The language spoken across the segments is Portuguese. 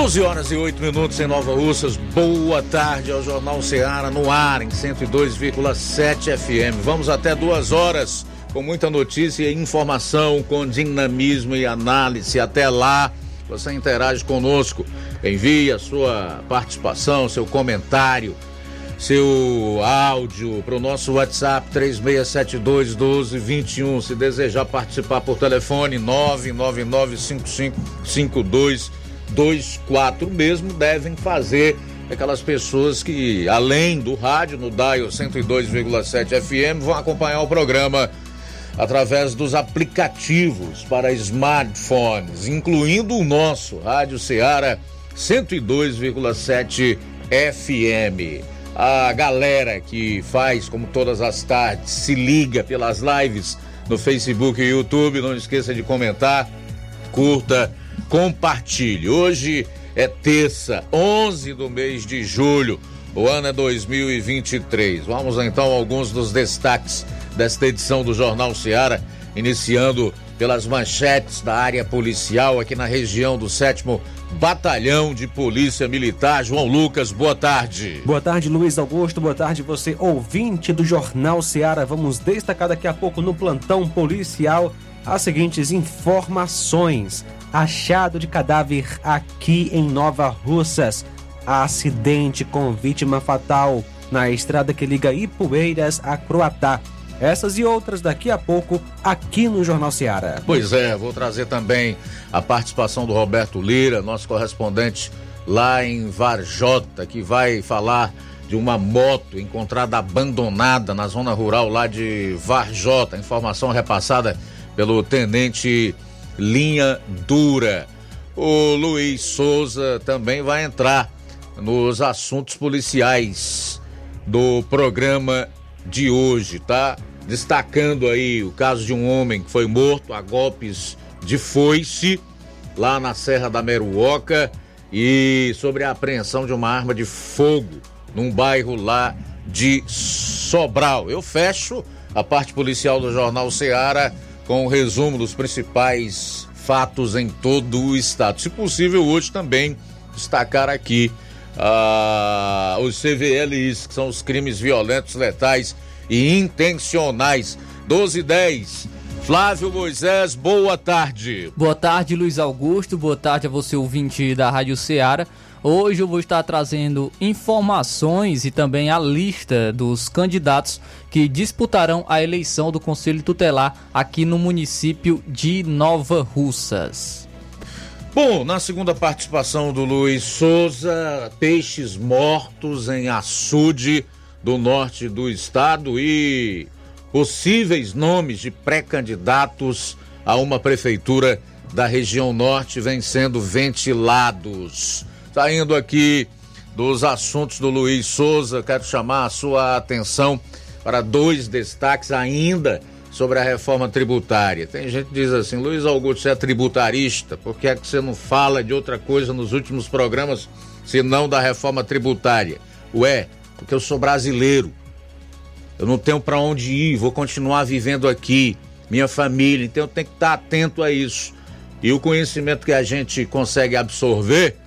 12 horas e 8 minutos em Nova Russas. Boa tarde ao Jornal Ceará no ar em 102,7 FM. Vamos até duas horas com muita notícia e informação, com dinamismo e análise. Até lá, você interage conosco. Envie a sua participação, seu comentário, seu áudio para o nosso WhatsApp 3672 1221. Se desejar participar por telefone 999 5552 24 mesmo devem fazer aquelas pessoas que, além do rádio, no Dial 102,7 FM, vão acompanhar o programa através dos aplicativos para smartphones, incluindo o nosso Rádio Ceará 102,7 FM. A galera que faz, como todas as tardes, se liga pelas lives no Facebook e YouTube, não esqueça de comentar, curta compartilhe. Hoje é terça, 11 do mês de julho, o ano é 2023. Vamos então a alguns dos destaques desta edição do Jornal Seara, iniciando pelas manchetes da área policial aqui na região do 7 Batalhão de Polícia Militar. João Lucas, boa tarde. Boa tarde, Luiz Augusto. Boa tarde, você ouvinte do Jornal Seara. Vamos destacar daqui a pouco no plantão policial as seguintes informações achado de cadáver aqui em Nova Russas. Acidente com vítima fatal na estrada que liga Ipueiras a Croatá. Essas e outras daqui a pouco aqui no Jornal Seara. Pois é, vou trazer também a participação do Roberto Lira, nosso correspondente lá em Varjota, que vai falar de uma moto encontrada abandonada na zona rural lá de Varjota. Informação repassada pelo tenente linha dura. O Luiz Souza também vai entrar nos assuntos policiais do programa de hoje, tá? Destacando aí o caso de um homem que foi morto a golpes de foice lá na Serra da Meruoca e sobre a apreensão de uma arma de fogo num bairro lá de Sobral. Eu fecho a parte policial do Jornal Ceará com o resumo dos principais fatos em todo o estado. Se possível, hoje também destacar aqui ah, os CVLIs, que são os crimes violentos, letais e intencionais. 12 e 10. Flávio Moisés, boa tarde. Boa tarde, Luiz Augusto. Boa tarde a você, ouvinte da Rádio Ceará. Hoje eu vou estar trazendo informações e também a lista dos candidatos que disputarão a eleição do Conselho Tutelar aqui no município de Nova Russas. Bom, na segunda participação do Luiz Souza, peixes mortos em açude do norte do estado e possíveis nomes de pré-candidatos a uma prefeitura da região norte vêm sendo ventilados. Saindo aqui dos assuntos do Luiz Souza, quero chamar a sua atenção para dois destaques ainda sobre a reforma tributária. Tem gente que diz assim, Luiz Augusto, você é tributarista, por que é que você não fala de outra coisa nos últimos programas, senão da reforma tributária? Ué, porque eu sou brasileiro. Eu não tenho para onde ir, vou continuar vivendo aqui, minha família, então eu tenho que estar atento a isso. E o conhecimento que a gente consegue absorver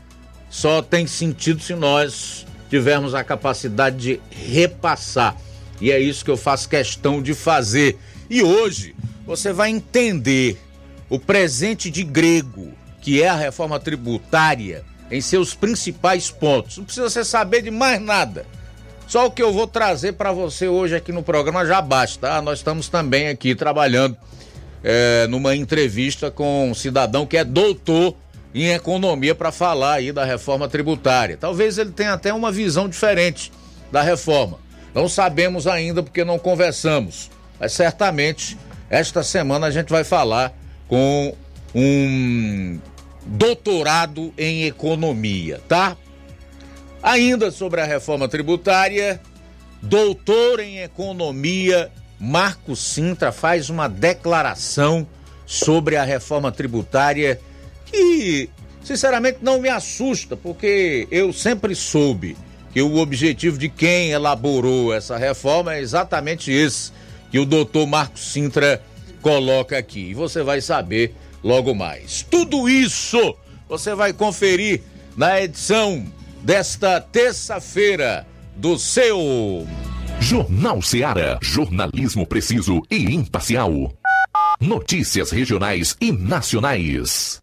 só tem sentido se nós tivermos a capacidade de repassar. E é isso que eu faço questão de fazer. E hoje você vai entender o presente de grego, que é a reforma tributária, em seus principais pontos. Não precisa você saber de mais nada. Só o que eu vou trazer para você hoje aqui no programa já basta. Tá? Nós estamos também aqui trabalhando é, numa entrevista com um cidadão que é doutor em economia para falar aí da reforma tributária. Talvez ele tenha até uma visão diferente da reforma. Não sabemos ainda porque não conversamos, mas certamente esta semana a gente vai falar com um doutorado em economia, tá? Ainda sobre a reforma tributária, doutor em economia Marco Sintra faz uma declaração sobre a reforma tributária que, sinceramente, não me assusta, porque eu sempre soube que o objetivo de quem elaborou essa reforma é exatamente esse que o doutor Marco Sintra coloca aqui. E você vai saber logo mais. Tudo isso você vai conferir na edição desta terça-feira do seu Jornal Seara. Jornalismo preciso e imparcial. Notícias regionais e nacionais.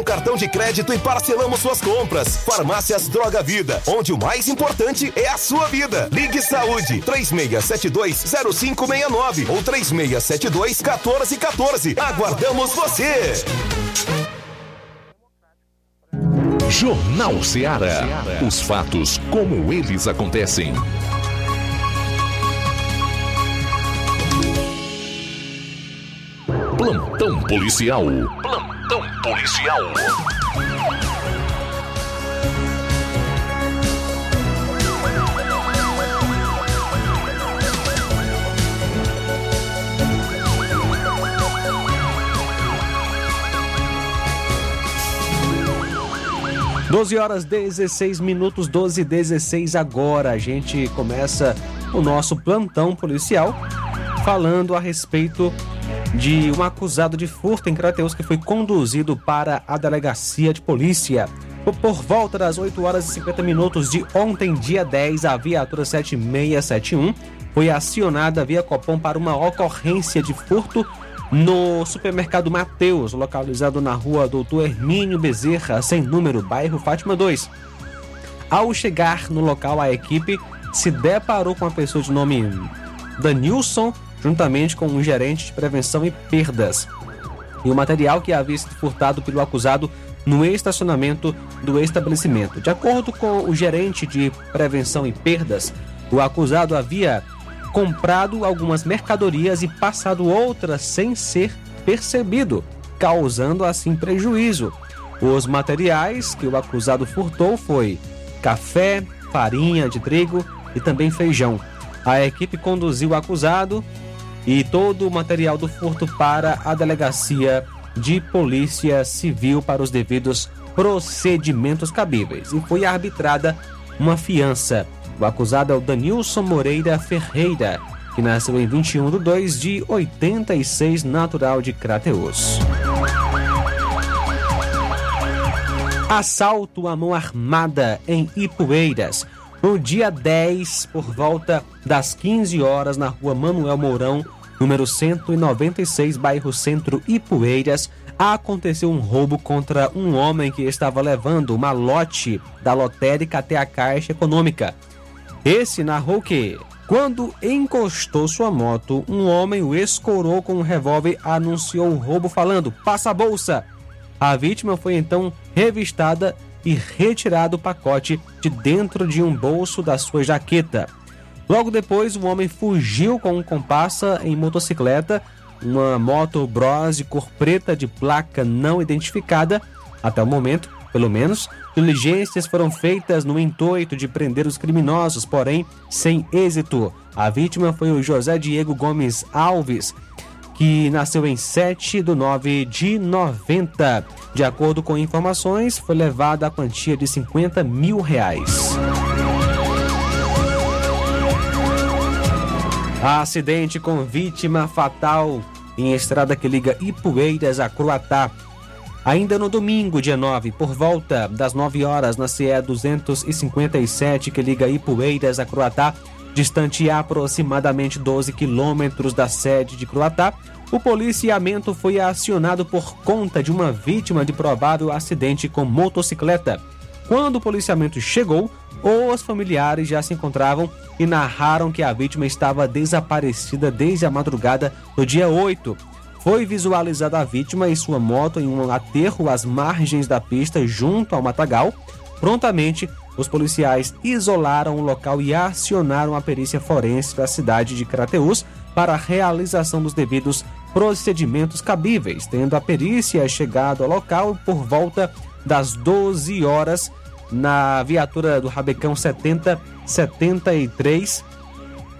cartão de crédito e parcelamos suas compras. Farmácias Droga Vida, onde o mais importante é a sua vida. Ligue Saúde 36720569 ou 36721414. Aguardamos você. Jornal Seara. Os fatos como eles acontecem. Plantão policial. Plantão policial. Doze horas 16 minutos, 12 e 16 agora. A gente começa o nosso plantão policial falando a respeito de um acusado de furto em Crateus que foi conduzido para a delegacia de polícia. Por volta das 8 horas e 50 minutos de ontem, dia 10, a viatura 7671 foi acionada via Copom para uma ocorrência de furto no supermercado Mateus, localizado na rua Doutor Hermínio Bezerra, sem número, bairro Fátima 2. Ao chegar no local, a equipe se deparou com uma pessoa de nome Danilson juntamente com um gerente de prevenção e perdas. E o material que havia sido furtado pelo acusado no estacionamento do estabelecimento. De acordo com o gerente de prevenção e perdas, o acusado havia comprado algumas mercadorias e passado outras sem ser percebido. causando assim prejuízo. Os materiais que o acusado furtou foi café, farinha de trigo e também feijão. A equipe conduziu o acusado e todo o material do furto para a delegacia de polícia civil para os devidos procedimentos cabíveis e foi arbitrada uma fiança. O acusado é o Danilson Moreira Ferreira, que nasceu em 21 de 2 de 86, natural de Crateus. Assalto à mão armada em Ipueiras. No dia 10, por volta das 15 horas, na rua Manuel Mourão, número 196, bairro Centro Ipueiras, aconteceu um roubo contra um homem que estava levando uma lote da lotérica até a Caixa Econômica. Esse narrou que, quando encostou sua moto, um homem o escorou com um revólver e anunciou o roubo falando: "Passa a bolsa!" A vítima foi então revistada e retirado o pacote de dentro de um bolso da sua jaqueta. Logo depois, o homem fugiu com um comparsa em motocicleta, uma moto Bros de cor preta de placa não identificada. Até o momento, pelo menos, diligências foram feitas no intuito de prender os criminosos, porém sem êxito. A vítima foi o José Diego Gomes Alves, que nasceu em 7 de 9 de 90. De acordo com informações, foi levada a quantia de 50 mil reais. Acidente com vítima fatal em estrada que liga Ipueiras a Croatá. Ainda no domingo, dia 9, por volta das 9 horas, na CE 257, que liga Ipueiras a Croatá, distante aproximadamente 12 quilômetros da sede de Croatá, o policiamento foi acionado por conta de uma vítima de provável acidente com motocicleta. Quando o policiamento chegou, os familiares já se encontravam e narraram que a vítima estava desaparecida desde a madrugada do dia 8. Foi visualizada a vítima e sua moto em um aterro às margens da pista junto ao matagal. Prontamente, os policiais isolaram o local e acionaram a perícia forense da cidade de Crateús para a realização dos devidos procedimentos cabíveis, tendo a perícia chegado ao local por volta das 12 horas na viatura do Rabecão 7073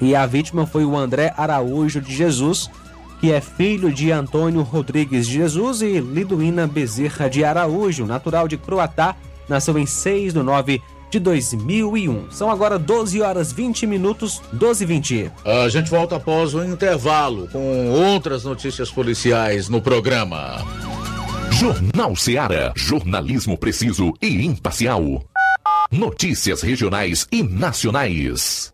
e a vítima foi o André Araújo de Jesus, que é filho de Antônio Rodrigues de Jesus e Liduína Bezerra de Araújo, natural de Croatá, nasceu em 6 de 9 de 2001. São agora 12 horas 20 minutos, 12 e 20. A gente volta após o intervalo com outras notícias policiais no programa. Jornal Seara. Jornalismo preciso e imparcial. Notícias regionais e nacionais.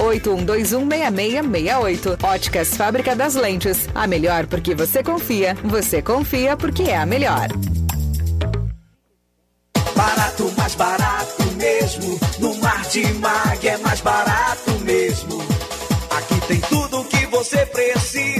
81216668. Óticas Fábrica das Lentes. A melhor porque você confia. Você confia porque é a melhor. Barato, mais barato mesmo. No Martimag é mais barato mesmo. Aqui tem tudo o que você precisa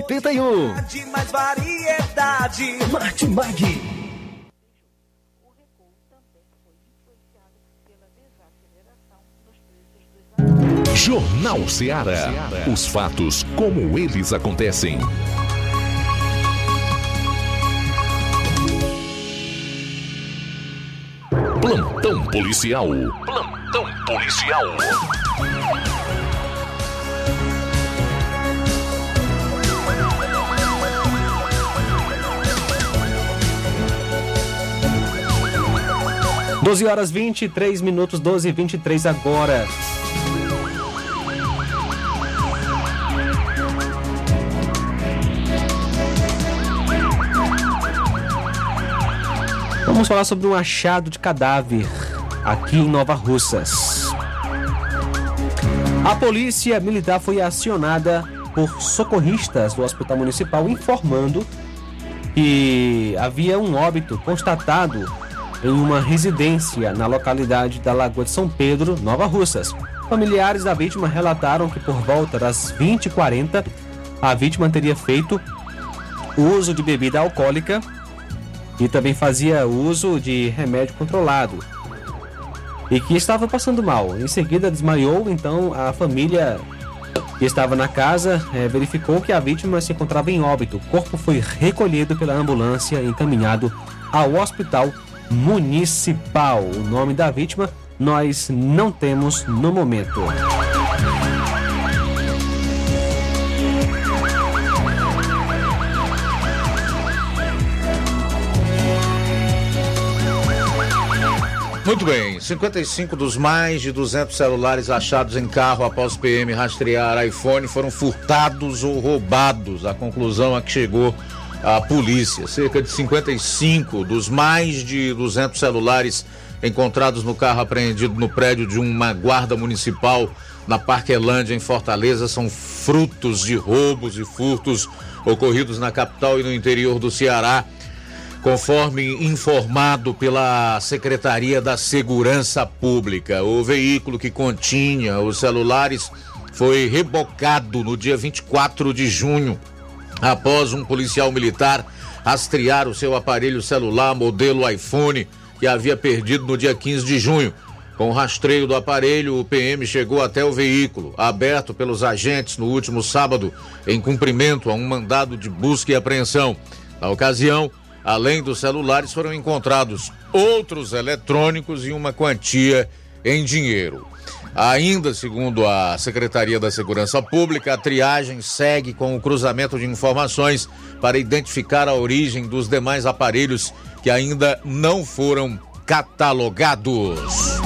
1981. De mais variedade. Martimag. Jornal Ceará. Os fatos como eles acontecem. Plantão policial. Plantão policial. Doze horas 23 minutos, 12 e 23 agora. Vamos falar sobre um achado de cadáver aqui em Nova Russas. A polícia militar foi acionada por socorristas do Hospital Municipal informando que havia um óbito constatado em uma residência na localidade da Lagoa de São Pedro, Nova Russas. Familiares da vítima relataram que por volta das 20h40 a vítima teria feito uso de bebida alcoólica e também fazia uso de remédio controlado e que estava passando mal. Em seguida desmaiou, então a família que estava na casa eh, verificou que a vítima se encontrava em óbito. O corpo foi recolhido pela ambulância e encaminhado ao hospital municipal. O nome da vítima nós não temos no momento. Muito bem, 55 dos mais de 200 celulares achados em carro após PM rastrear iPhone foram furtados ou roubados. A conclusão a que chegou a polícia. Cerca de 55 dos mais de 200 celulares encontrados no carro apreendido no prédio de uma guarda municipal na Parquelândia, em Fortaleza, são frutos de roubos e furtos ocorridos na capital e no interior do Ceará conforme informado pela Secretaria da Segurança Pública. O veículo que continha os celulares foi rebocado no dia 24 de junho, após um policial militar rastrear o seu aparelho celular modelo iPhone que havia perdido no dia 15 de junho. Com o rastreio do aparelho, o PM chegou até o veículo, aberto pelos agentes no último sábado, em cumprimento a um mandado de busca e apreensão. Na ocasião, Além dos celulares, foram encontrados outros eletrônicos e uma quantia em dinheiro. Ainda segundo a Secretaria da Segurança Pública, a triagem segue com o cruzamento de informações para identificar a origem dos demais aparelhos que ainda não foram catalogados.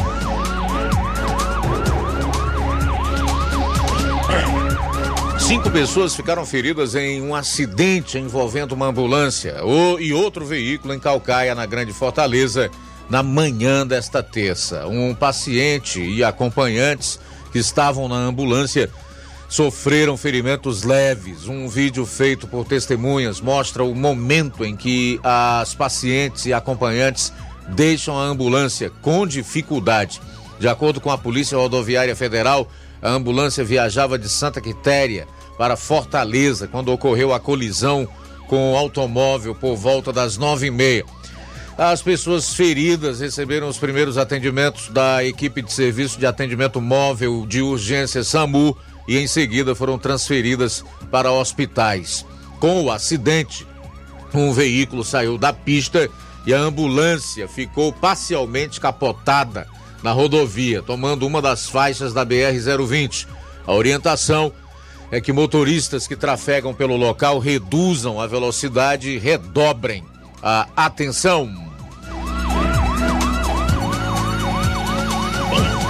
Cinco pessoas ficaram feridas em um acidente envolvendo uma ambulância e outro veículo em Calcaia, na Grande Fortaleza, na manhã desta terça. Um paciente e acompanhantes que estavam na ambulância sofreram ferimentos leves. Um vídeo feito por testemunhas mostra o momento em que as pacientes e acompanhantes deixam a ambulância com dificuldade. De acordo com a Polícia Rodoviária Federal, a ambulância viajava de Santa Quitéria para Fortaleza quando ocorreu a colisão com o automóvel por volta das nove e meia. As pessoas feridas receberam os primeiros atendimentos da equipe de serviço de atendimento móvel de urgência SAMU e em seguida foram transferidas para hospitais. Com o acidente, um veículo saiu da pista e a ambulância ficou parcialmente capotada na rodovia, tomando uma das faixas da BR-020. A orientação é que motoristas que trafegam pelo local reduzam a velocidade e redobrem a atenção.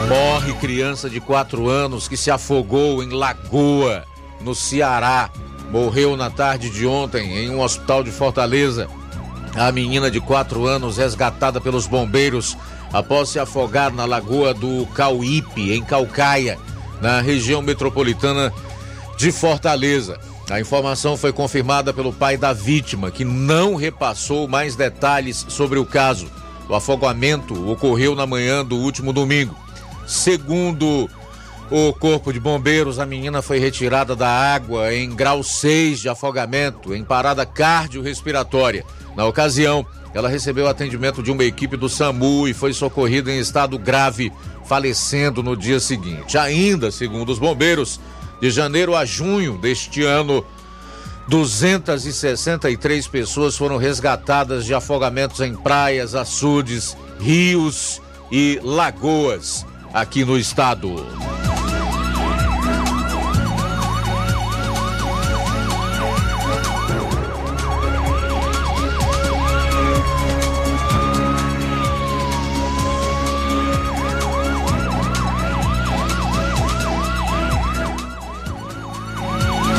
Morre criança de 4 anos que se afogou em Lagoa, no Ceará. Morreu na tarde de ontem em um hospital de Fortaleza. A menina de 4 anos, resgatada pelos bombeiros após se afogar na lagoa do Cauípe, em Calcaia, na região metropolitana de Fortaleza. A informação foi confirmada pelo pai da vítima, que não repassou mais detalhes sobre o caso. O afogamento ocorreu na manhã do último domingo. Segundo o Corpo de Bombeiros, a menina foi retirada da água em grau 6 de afogamento, em parada cardiorrespiratória. Na ocasião, ela recebeu atendimento de uma equipe do SAMU e foi socorrida em estado grave, falecendo no dia seguinte. Ainda, segundo os bombeiros, de janeiro a junho deste ano, 263 pessoas foram resgatadas de afogamentos em praias, açudes, rios e lagoas aqui no estado.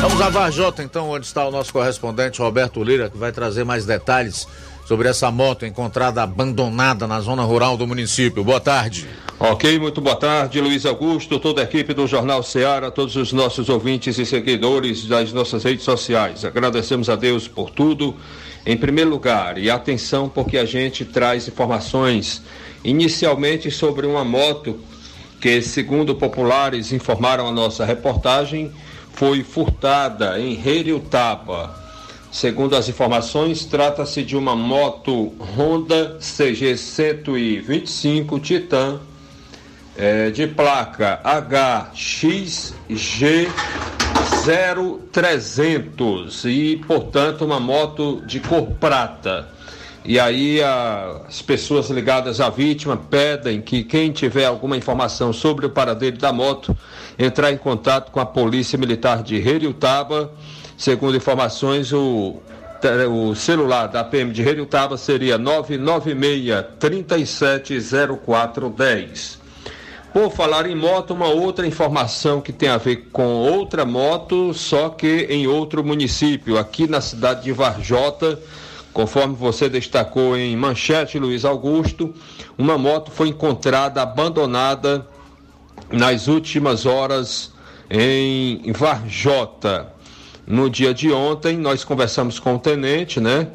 Vamos a Varjota, então, onde está o nosso correspondente Roberto Lira, que vai trazer mais detalhes sobre essa moto encontrada abandonada na zona rural do município. Boa tarde. Ok, muito boa tarde, Luiz Augusto, toda a equipe do Jornal Ceará, todos os nossos ouvintes e seguidores das nossas redes sociais. Agradecemos a Deus por tudo, em primeiro lugar, e atenção porque a gente traz informações inicialmente sobre uma moto que, segundo populares informaram a nossa reportagem, foi furtada em Tapa. Segundo as informações, trata-se de uma moto Honda CG 125 Titan é, de placa HXG 0300 e, portanto, uma moto de cor prata. E aí a, as pessoas ligadas à vítima pedem que quem tiver alguma informação sobre o paradeiro da moto entrar em contato com a Polícia Militar de Heriutaba. Segundo informações, o, o celular da PM de Heriutaba seria 996 370410. Por falar em moto, uma outra informação que tem a ver com outra moto, só que em outro município, aqui na cidade de Varjota Conforme você destacou em manchete, Luiz Augusto, uma moto foi encontrada abandonada nas últimas horas em Varjota. No dia de ontem, nós conversamos com o tenente, né?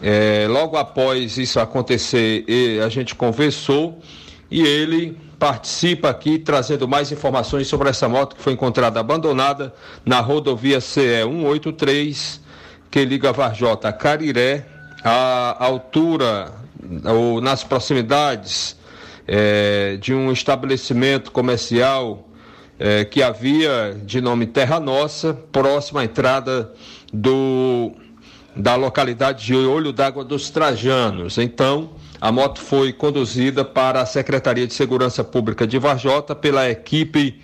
É, logo após isso acontecer, a gente conversou e ele participa aqui trazendo mais informações sobre essa moto que foi encontrada abandonada na rodovia CE 183, que liga Varjota a Cariré, à altura ou nas proximidades é, de um estabelecimento comercial é, que havia de nome Terra Nossa, próximo à entrada do, da localidade de Olho d'Água dos Trajanos. Então, a moto foi conduzida para a Secretaria de Segurança Pública de Varjota pela equipe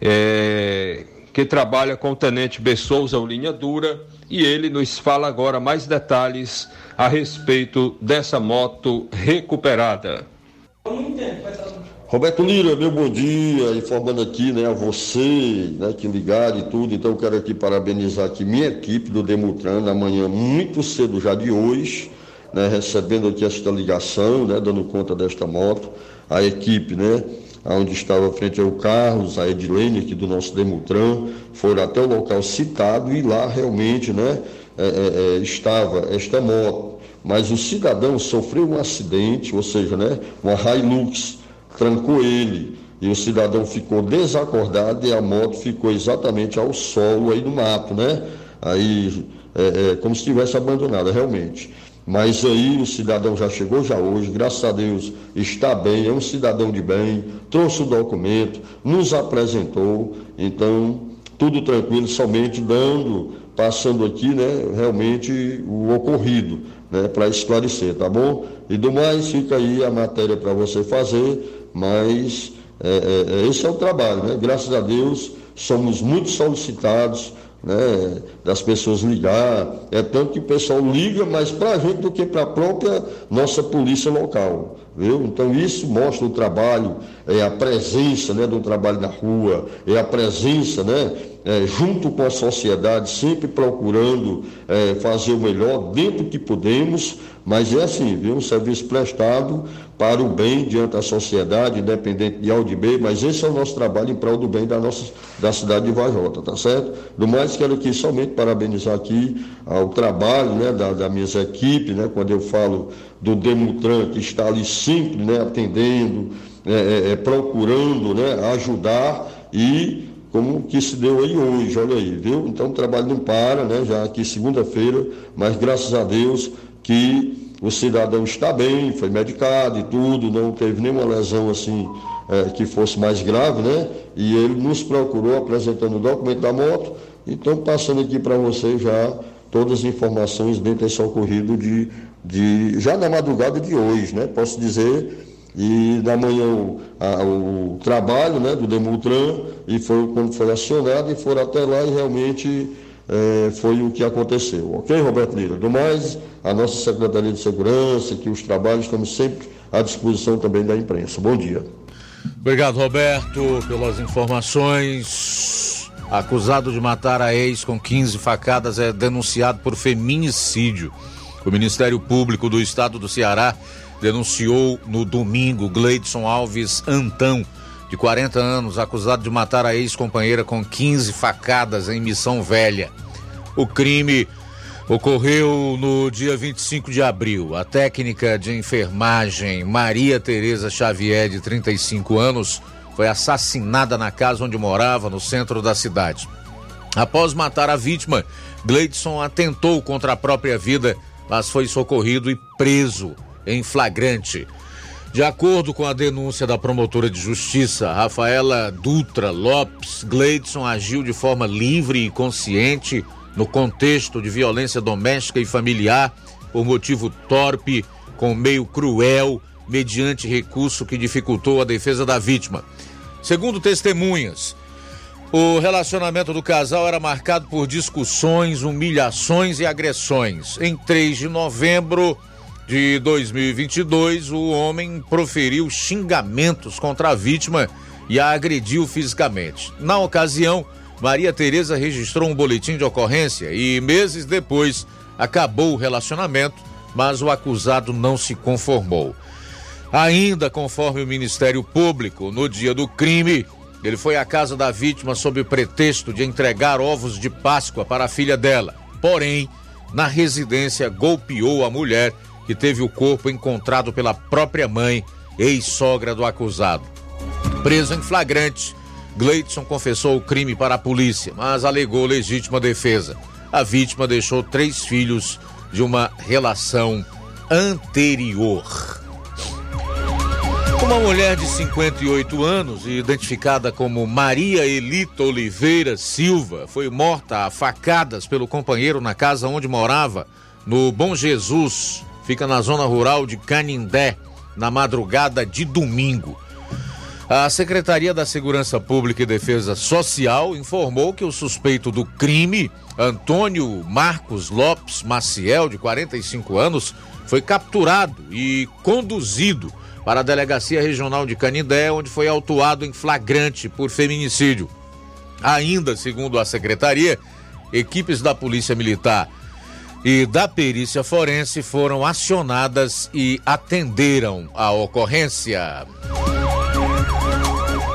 é, que trabalha com o Tenente B. Souza, o Linha Dura, e ele nos fala agora mais detalhes a respeito dessa moto recuperada. Roberto Lira, meu bom dia, informando aqui né, a você, né, que ligaram e tudo, então eu quero aqui parabenizar aqui minha equipe do Demutran na manhã muito cedo já de hoje, né, recebendo aqui esta ligação, né, dando conta desta moto, a equipe, né, onde estava frente ao Carlos, a Edilene aqui do nosso Demutran, foram até o local citado e lá realmente, né, é, é, é, estava esta moto, mas o cidadão sofreu um acidente, ou seja, né, uma Hilux trancou ele e o cidadão ficou desacordado e a moto ficou exatamente ao solo aí no mato, né? Aí, é, é, como se tivesse abandonada, realmente. Mas aí o cidadão já chegou já hoje, graças a Deus está bem, é um cidadão de bem, trouxe o documento, nos apresentou, então tudo tranquilo, somente dando passando aqui, né, realmente o ocorrido, né, para esclarecer, tá bom? E do mais, fica aí a matéria para você fazer, mas é, é, é, esse é o trabalho, né? Graças a Deus, somos muito solicitados né, das pessoas ligar. É tanto que o pessoal liga mais para a gente do que para a própria nossa polícia local. Viu? Então isso mostra o trabalho, é a presença né, do trabalho na rua, é a presença né, é, junto com a sociedade, sempre procurando é, fazer o melhor dentro que podemos, mas é assim, viu? Um serviço prestado para o bem diante da sociedade, independente de A ou de B, mas esse é o nosso trabalho em prol do bem da nossa da cidade de Vajota, tá certo? Do mais, quero aqui somente parabenizar aqui ao trabalho né, da, da minha equipe, né, quando eu falo do Demutran, que está ali sempre né, atendendo, é, é, é, procurando né, ajudar e como que se deu aí hoje, olha aí, viu? Então o trabalho não para, né? Já aqui segunda-feira, mas graças a Deus que o cidadão está bem, foi medicado e tudo, não teve nenhuma lesão assim é, que fosse mais grave, né? E ele nos procurou apresentando o documento da moto. Então, passando aqui para você já todas as informações dentro desse ocorrido de, de já na madrugada de hoje, né? Posso dizer e da manhã o, a, o trabalho né, do Demutran e foi quando foi acionado e foram até lá e realmente é, foi o que aconteceu. Ok, Roberto Lira? Do mais, a nossa Secretaria de Segurança, que os trabalhos estamos sempre à disposição também da imprensa. Bom dia. Obrigado, Roberto, pelas informações. Acusado de matar a ex com 15 facadas é denunciado por feminicídio. O Ministério Público do Estado do Ceará denunciou no domingo Gleidson Alves Antão, de 40 anos, acusado de matar a ex-companheira com 15 facadas em Missão Velha. O crime ocorreu no dia 25 de abril. A técnica de enfermagem Maria Tereza Xavier, de 35 anos, foi assassinada na casa onde morava, no centro da cidade. Após matar a vítima, Gleidson atentou contra a própria vida, mas foi socorrido e preso em flagrante. De acordo com a denúncia da promotora de justiça, Rafaela Dutra Lopes, Gleidson agiu de forma livre e consciente no contexto de violência doméstica e familiar por motivo torpe, com meio cruel, mediante recurso que dificultou a defesa da vítima. Segundo testemunhas, o relacionamento do casal era marcado por discussões, humilhações e agressões. Em 3 de novembro de 2022, o homem proferiu xingamentos contra a vítima e a agrediu fisicamente. Na ocasião, Maria Tereza registrou um boletim de ocorrência e meses depois acabou o relacionamento, mas o acusado não se conformou. Ainda conforme o Ministério Público, no dia do crime, ele foi à casa da vítima sob o pretexto de entregar ovos de Páscoa para a filha dela. Porém, na residência golpeou a mulher, que teve o corpo encontrado pela própria mãe, ex-sogra do acusado. Preso em flagrante, Gleidson confessou o crime para a polícia, mas alegou legítima defesa. A vítima deixou três filhos de uma relação anterior. Uma mulher de 58 anos, identificada como Maria Elita Oliveira Silva, foi morta a facadas pelo companheiro na casa onde morava, no Bom Jesus, fica na zona rural de Canindé, na madrugada de domingo. A Secretaria da Segurança Pública e Defesa Social informou que o suspeito do crime, Antônio Marcos Lopes Maciel, de 45 anos, foi capturado e conduzido para a Delegacia Regional de Canindé, onde foi autuado em flagrante por feminicídio. Ainda, segundo a secretaria, equipes da Polícia Militar e da Perícia Forense foram acionadas e atenderam a ocorrência.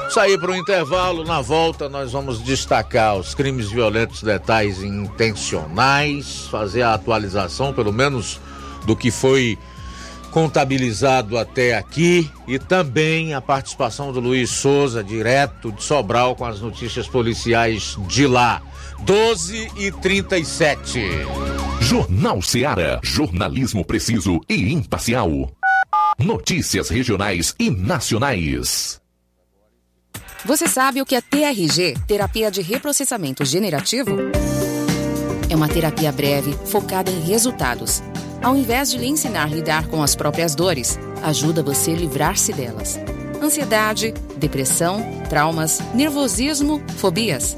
Sair para o intervalo, na volta nós vamos destacar os crimes violentos letais intencionais, fazer a atualização, pelo menos, do que foi contabilizado até aqui e também a participação do Luiz Souza, direto de Sobral, com as notícias policiais de lá. 12 e 37. Jornal Seara. Jornalismo preciso e imparcial. Notícias regionais e nacionais. Você sabe o que é TRG terapia de reprocessamento generativo? É uma terapia breve, focada em resultados. Ao invés de lhe ensinar a lidar com as próprias dores, ajuda você a livrar-se delas. Ansiedade, depressão, traumas, nervosismo, fobias.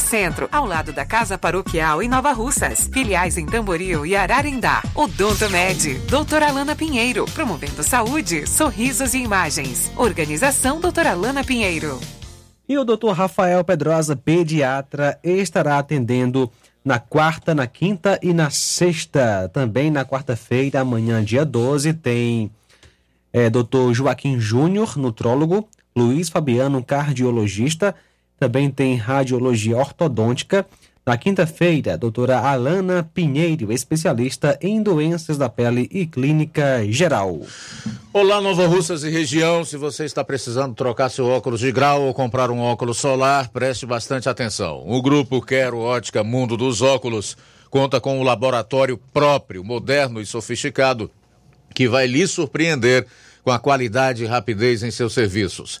Centro, ao lado da Casa Paroquial em Nova Russas. Filiais em Tamboril e Ararindá. Odonto Med, doutora Alana Pinheiro, promovendo saúde, sorrisos e imagens. Organização doutora Alana Pinheiro. E o Dr. Rafael Pedrosa, pediatra, estará atendendo na quarta, na quinta e na sexta. Também na quarta-feira, amanhã, dia 12, tem é, Dr. Joaquim Júnior, nutrólogo, Luiz Fabiano, cardiologista, também tem radiologia ortodôntica. Na quinta-feira, doutora Alana Pinheiro, especialista em doenças da pele e clínica geral. Olá, Nova Russas e região. Se você está precisando trocar seu óculos de grau ou comprar um óculos solar, preste bastante atenção. O grupo Quero Ótica Mundo dos Óculos conta com um laboratório próprio, moderno e sofisticado, que vai lhe surpreender com a qualidade e rapidez em seus serviços.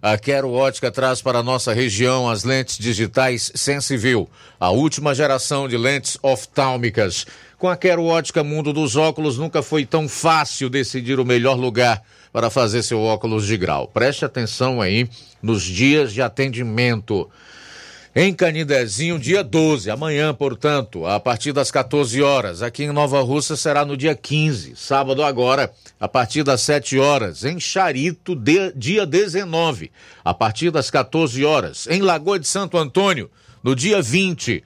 a Quero Ótica traz para a nossa região as lentes digitais Sensiview, a última geração de lentes oftálmicas. Com a Quero Ótica Mundo dos Óculos, nunca foi tão fácil decidir o melhor lugar para fazer seu óculos de grau. Preste atenção aí nos dias de atendimento. Em Canidezinho, dia 12, amanhã, portanto, a partir das 14 horas. Aqui em Nova Russa será no dia 15, sábado agora, a partir das 7 horas. Em Charito, de, dia 19, a partir das 14 horas. Em Lagoa de Santo Antônio, no dia 20,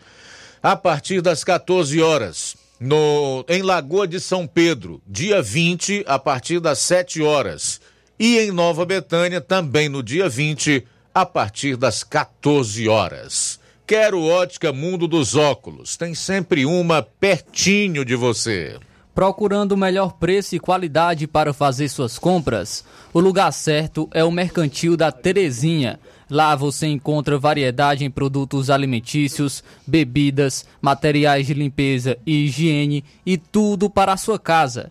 a partir das 14 horas. No, em Lagoa de São Pedro, dia 20, a partir das 7 horas. E em Nova Betânia, também no dia 20, a partir das 14 horas. Quero Ótica Mundo dos Óculos. Tem sempre uma pertinho de você. Procurando o melhor preço e qualidade para fazer suas compras? O lugar certo é o Mercantil da Terezinha. Lá você encontra variedade em produtos alimentícios, bebidas, materiais de limpeza e higiene e tudo para a sua casa.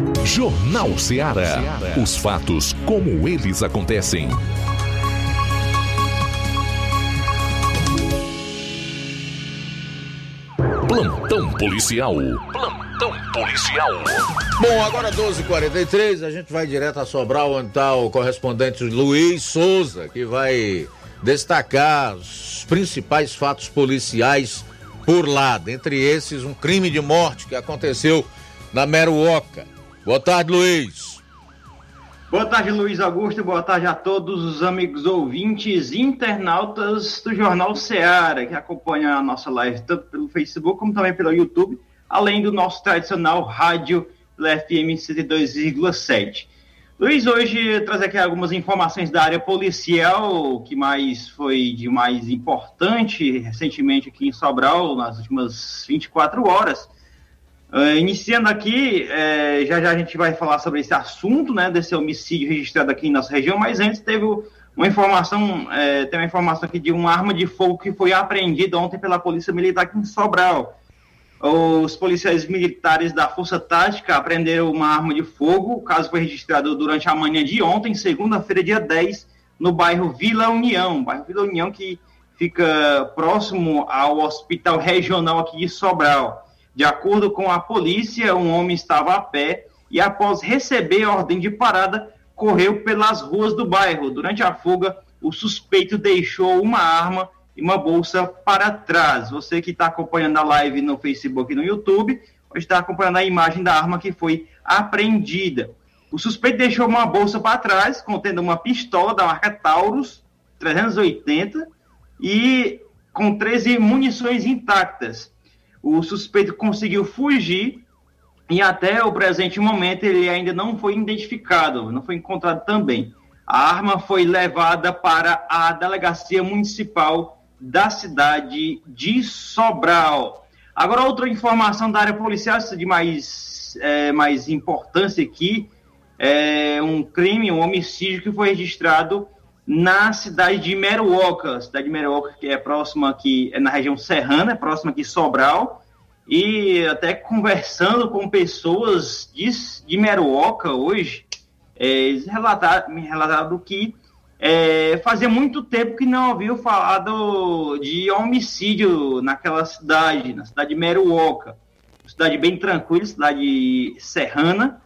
Jornal Ceará. Os fatos como eles acontecem. Plantão policial. Plantão policial. Bom, agora 12:43, a gente vai direto a Sobral onde tá o correspondente Luiz Souza, que vai destacar os principais fatos policiais por lá, dentre esses um crime de morte que aconteceu na Meruoca. Boa tarde, Luiz. Boa tarde, Luiz Augusto. Boa tarde a todos os amigos ouvintes internautas do Jornal Seara, que acompanham a nossa live tanto pelo Facebook como também pelo YouTube, além do nosso tradicional rádio pela FM 102,7. Luiz, hoje traz aqui algumas informações da área policial, que mais foi de mais importante recentemente aqui em Sobral, nas últimas 24 horas. Uh, iniciando aqui, é, já já a gente vai falar sobre esse assunto, né, desse homicídio registrado aqui em nossa região, mas antes teve uma informação, é, tem uma informação aqui de uma arma de fogo que foi apreendida ontem pela Polícia Militar aqui em Sobral. Os policiais militares da Força Tática apreenderam uma arma de fogo, o caso foi registrado durante a manhã de ontem, segunda-feira, dia 10, no bairro Vila União, bairro Vila União que fica próximo ao Hospital Regional aqui de Sobral. De acordo com a polícia, um homem estava a pé e, após receber ordem de parada, correu pelas ruas do bairro. Durante a fuga, o suspeito deixou uma arma e uma bolsa para trás. Você que está acompanhando a live no Facebook e no YouTube, estar acompanhando a imagem da arma que foi apreendida. O suspeito deixou uma bolsa para trás, contendo uma pistola da marca Taurus 380 e com 13 munições intactas. O suspeito conseguiu fugir e até o presente momento ele ainda não foi identificado, não foi encontrado também. A arma foi levada para a delegacia municipal da cidade de Sobral. Agora, outra informação da área policial de mais, é, mais importância aqui, é um crime, um homicídio que foi registrado na cidade de Meruoca, cidade de Meruoca que é próxima aqui, é na região serrana, é próxima aqui Sobral, e até conversando com pessoas de, de Meruoca hoje, é, eles relataram, me relataram que é, fazia muito tempo que não ouviu falado de homicídio naquela cidade, na cidade de Meruoca. Cidade bem tranquila, cidade serrana,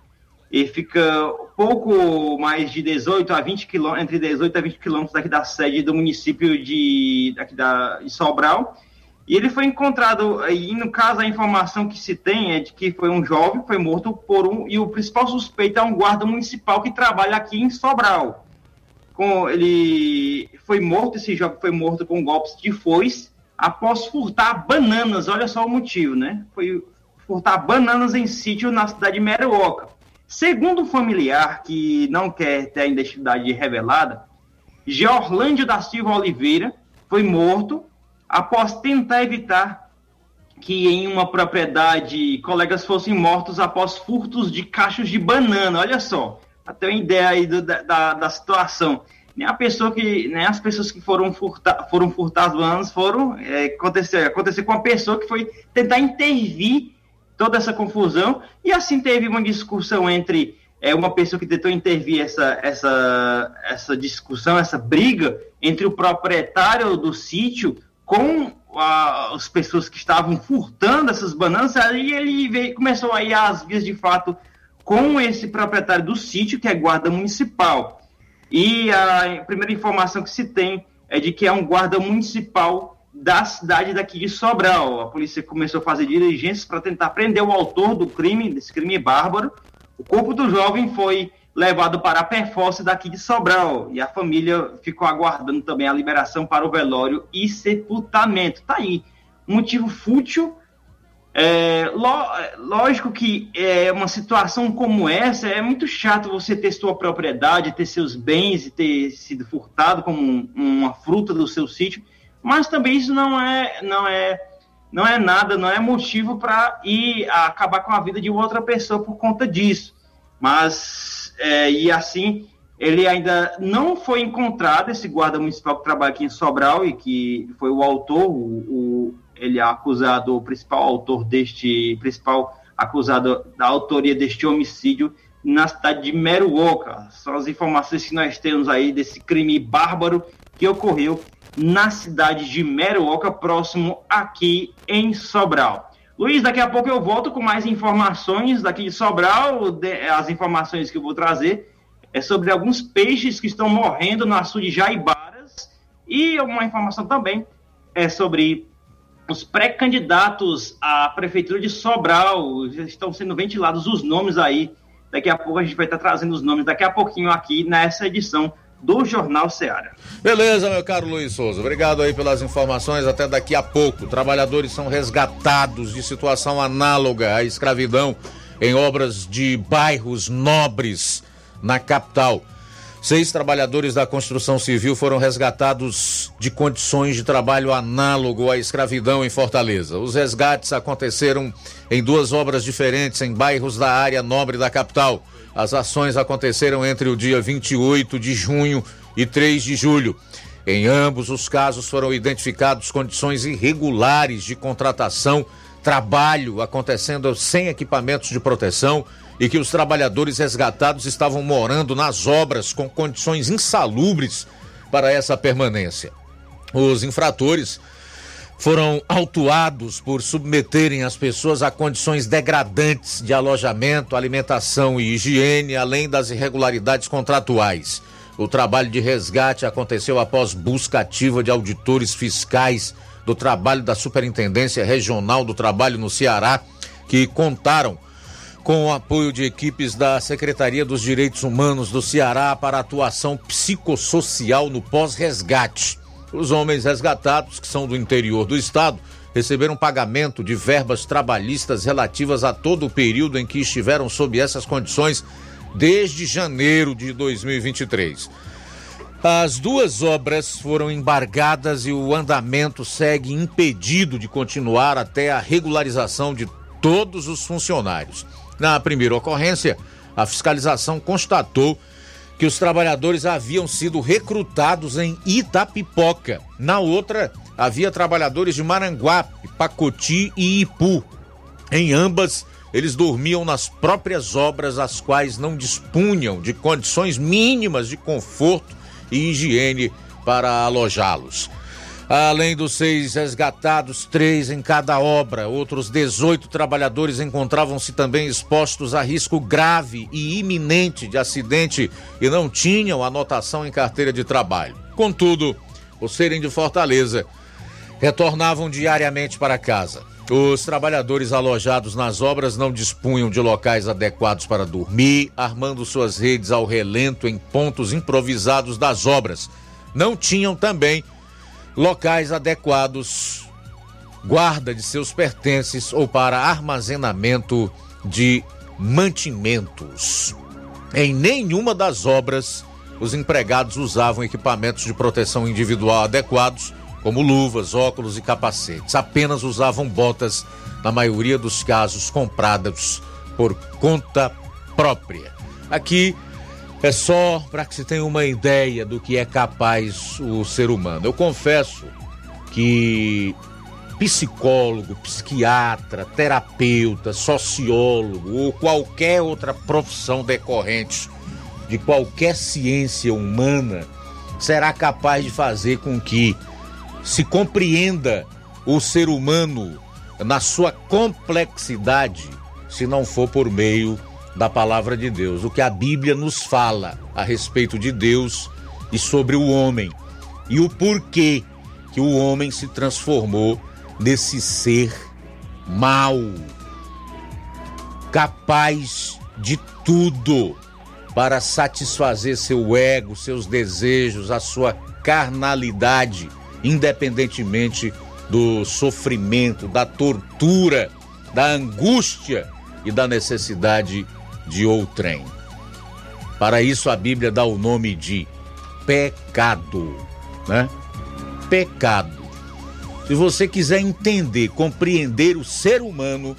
e fica pouco mais de 18 a 20 quilômetros, entre 18 a 20 quilômetros daqui da sede do município de, daqui da, de Sobral. E ele foi encontrado, e no caso a informação que se tem é de que foi um jovem, foi morto por um, e o principal suspeito é um guarda municipal que trabalha aqui em Sobral. Com, ele foi morto, esse jovem foi morto com golpes de foice após furtar bananas, olha só o motivo, né? Foi furtar bananas em sítio na cidade de Meruoca. Segundo o familiar, que não quer ter a identidade revelada, Georlândio da Silva Oliveira foi morto após tentar evitar que em uma propriedade colegas fossem mortos após furtos de cachos de banana. Olha só, até uma ideia aí do, da, da situação. Nem a pessoa que, nem as pessoas que foram furtar, foram furtar as bananas foram é, acontecer, acontecer com a pessoa que foi tentar intervir toda essa confusão, e assim teve uma discussão entre é, uma pessoa que tentou intervir essa, essa, essa discussão, essa briga entre o proprietário do sítio com a, as pessoas que estavam furtando essas bananas, aí ele veio, começou aí as vias de fato com esse proprietário do sítio, que é guarda municipal. E a primeira informação que se tem é de que é um guarda municipal da cidade daqui de Sobral. A polícia começou a fazer diligências para tentar prender o autor do crime, desse crime bárbaro. O corpo do jovem foi levado para a Perforce daqui de Sobral e a família ficou aguardando também a liberação para o velório e sepultamento. Tá aí, motivo fútil. É, lógico que é uma situação como essa é muito chato você ter sua propriedade, ter seus bens e ter sido furtado como um, uma fruta do seu sítio mas também isso não é, não é, não é nada, não é motivo para ir acabar com a vida de outra pessoa por conta disso. Mas, é, e assim, ele ainda não foi encontrado, esse guarda municipal que trabalha aqui em Sobral e que foi o autor, o, o ele é acusado, o principal autor deste, principal acusado da autoria deste homicídio na cidade de Meruoca. São as informações que nós temos aí desse crime bárbaro que ocorreu na cidade de Meruoca, próximo aqui em Sobral. Luiz, daqui a pouco eu volto com mais informações daqui de Sobral. As informações que eu vou trazer é sobre alguns peixes que estão morrendo no açude Jaibaras e uma informação também é sobre os pré-candidatos à prefeitura de Sobral. Já estão sendo ventilados os nomes aí. Daqui a pouco a gente vai estar trazendo os nomes daqui a pouquinho aqui nessa edição do Jornal Ceará. Beleza, meu caro Luiz Souza. Obrigado aí pelas informações. Até daqui a pouco. Trabalhadores são resgatados de situação análoga à escravidão em obras de bairros nobres na capital. Seis trabalhadores da construção civil foram resgatados de condições de trabalho análogo à escravidão em Fortaleza. Os resgates aconteceram em duas obras diferentes em bairros da área nobre da capital. As ações aconteceram entre o dia 28 de junho e 3 de julho. Em ambos os casos foram identificados condições irregulares de contratação, trabalho acontecendo sem equipamentos de proteção e que os trabalhadores resgatados estavam morando nas obras com condições insalubres para essa permanência. Os infratores foram autuados por submeterem as pessoas a condições degradantes de alojamento, alimentação e higiene, além das irregularidades contratuais. O trabalho de resgate aconteceu após busca ativa de auditores fiscais do trabalho da Superintendência Regional do Trabalho no Ceará, que contaram com o apoio de equipes da Secretaria dos Direitos Humanos do Ceará para atuação psicossocial no pós-resgate. Os homens resgatados, que são do interior do estado, receberam pagamento de verbas trabalhistas relativas a todo o período em que estiveram sob essas condições desde janeiro de 2023. As duas obras foram embargadas e o andamento segue impedido de continuar até a regularização de todos os funcionários. Na primeira ocorrência, a fiscalização constatou que os trabalhadores haviam sido recrutados em Itapipoca. Na outra, havia trabalhadores de Maranguape, Pacoti e Ipu. Em ambas, eles dormiam nas próprias obras, as quais não dispunham de condições mínimas de conforto e higiene para alojá-los. Além dos seis resgatados, três em cada obra, outros 18 trabalhadores encontravam-se também expostos a risco grave e iminente de acidente e não tinham anotação em carteira de trabalho. Contudo, por serem de Fortaleza, retornavam diariamente para casa. Os trabalhadores alojados nas obras não dispunham de locais adequados para dormir, armando suas redes ao relento em pontos improvisados das obras. Não tinham também locais adequados, guarda de seus pertences ou para armazenamento de mantimentos. Em nenhuma das obras, os empregados usavam equipamentos de proteção individual adequados, como luvas, óculos e capacetes. Apenas usavam botas, na maioria dos casos compradas por conta própria. Aqui é só para que se tenha uma ideia do que é capaz o ser humano. Eu confesso que psicólogo, psiquiatra, terapeuta, sociólogo ou qualquer outra profissão decorrente de qualquer ciência humana será capaz de fazer com que se compreenda o ser humano na sua complexidade, se não for por meio da palavra de Deus, o que a Bíblia nos fala a respeito de Deus e sobre o homem e o porquê que o homem se transformou nesse ser mau, capaz de tudo para satisfazer seu ego, seus desejos, a sua carnalidade, independentemente do sofrimento, da tortura, da angústia e da necessidade de outrem. Para isso a Bíblia dá o nome de pecado, né? Pecado. Se você quiser entender, compreender o ser humano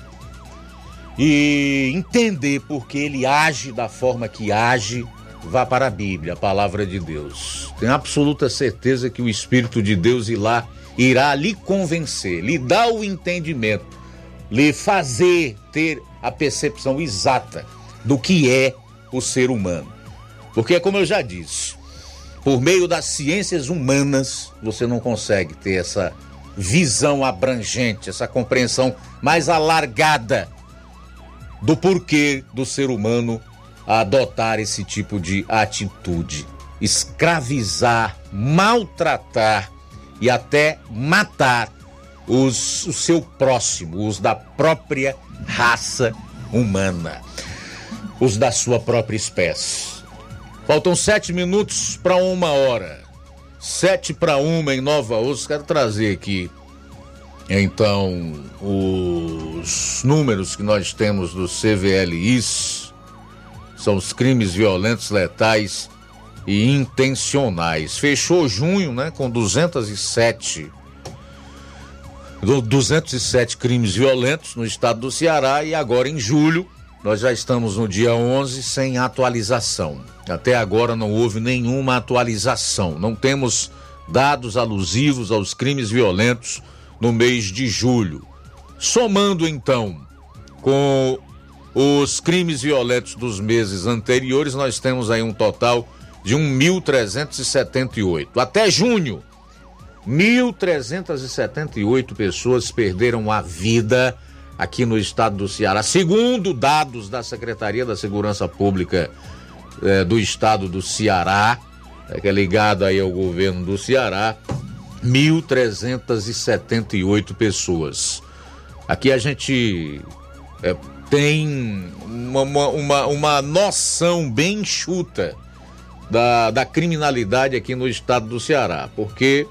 e entender por que ele age da forma que age, vá para a Bíblia, a palavra de Deus. Tenho absoluta certeza que o Espírito de Deus irá, irá lhe convencer, lhe dar o entendimento, lhe fazer ter a percepção exata do que é o ser humano. Porque, como eu já disse, por meio das ciências humanas, você não consegue ter essa visão abrangente, essa compreensão mais alargada do porquê do ser humano adotar esse tipo de atitude. Escravizar, maltratar e até matar os, o seu próximo, os da própria raça humana, os da sua própria espécie. Faltam sete minutos para uma hora. Sete para uma em Nova Osso. Quero trazer aqui, então, os números que nós temos do CVLIs. São os crimes violentos, letais e intencionais. Fechou junho, né, com 207 207 crimes violentos no estado do Ceará e agora em julho nós já estamos no dia 11 sem atualização. Até agora não houve nenhuma atualização. Não temos dados alusivos aos crimes violentos no mês de julho. Somando então com os crimes violentos dos meses anteriores, nós temos aí um total de 1.378. Até junho, 1.378 pessoas perderam a vida aqui no estado do Ceará. Segundo dados da Secretaria da Segurança Pública eh, do estado do Ceará, eh, que é ligado aí ao governo do Ceará, 1.378 pessoas. Aqui a gente eh, tem uma, uma, uma noção bem enxuta da, da criminalidade aqui no estado do Ceará, porque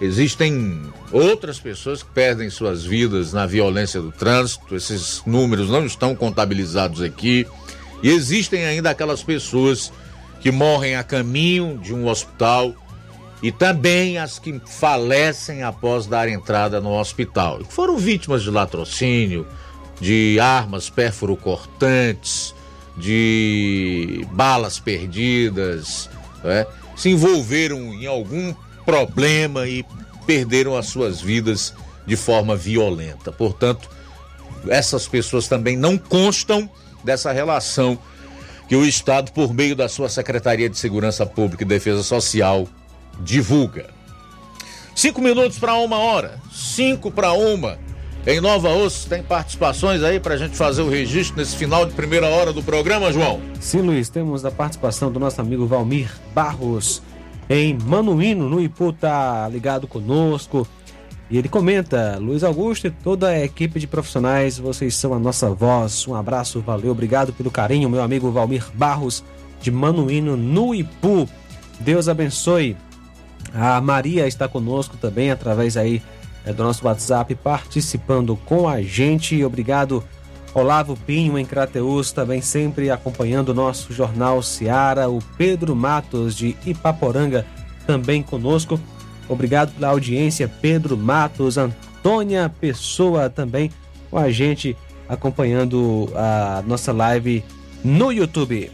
Existem outras pessoas que perdem suas vidas na violência do trânsito, esses números não estão contabilizados aqui. E existem ainda aquelas pessoas que morrem a caminho de um hospital e também as que falecem após dar entrada no hospital. Que foram vítimas de latrocínio, de armas pérfuro-cortantes, de balas perdidas, né? se envolveram em algum problema e perderam as suas vidas de forma violenta. Portanto, essas pessoas também não constam dessa relação que o Estado, por meio da sua Secretaria de Segurança Pública e Defesa Social, divulga. Cinco minutos para uma hora. Cinco para uma. Em Nova Osso, tem participações aí para a gente fazer o registro nesse final de primeira hora do programa, João? Sim, Luiz, temos a participação do nosso amigo Valmir Barros em Manuíno, no Ipu, tá ligado conosco. E ele comenta, Luiz Augusto e toda a equipe de profissionais, vocês são a nossa voz. Um abraço, valeu, obrigado pelo carinho, meu amigo Valmir Barros, de Manuíno, no Ipu. Deus abençoe. A Maria está conosco também, através aí é, do nosso WhatsApp, participando com a gente. Obrigado, Olavo Pinho, em Crateus, também sempre acompanhando o nosso Jornal Seara. O Pedro Matos, de Ipaporanga, também conosco. Obrigado pela audiência, Pedro Matos, Antônia Pessoa também com a gente acompanhando a nossa live no YouTube.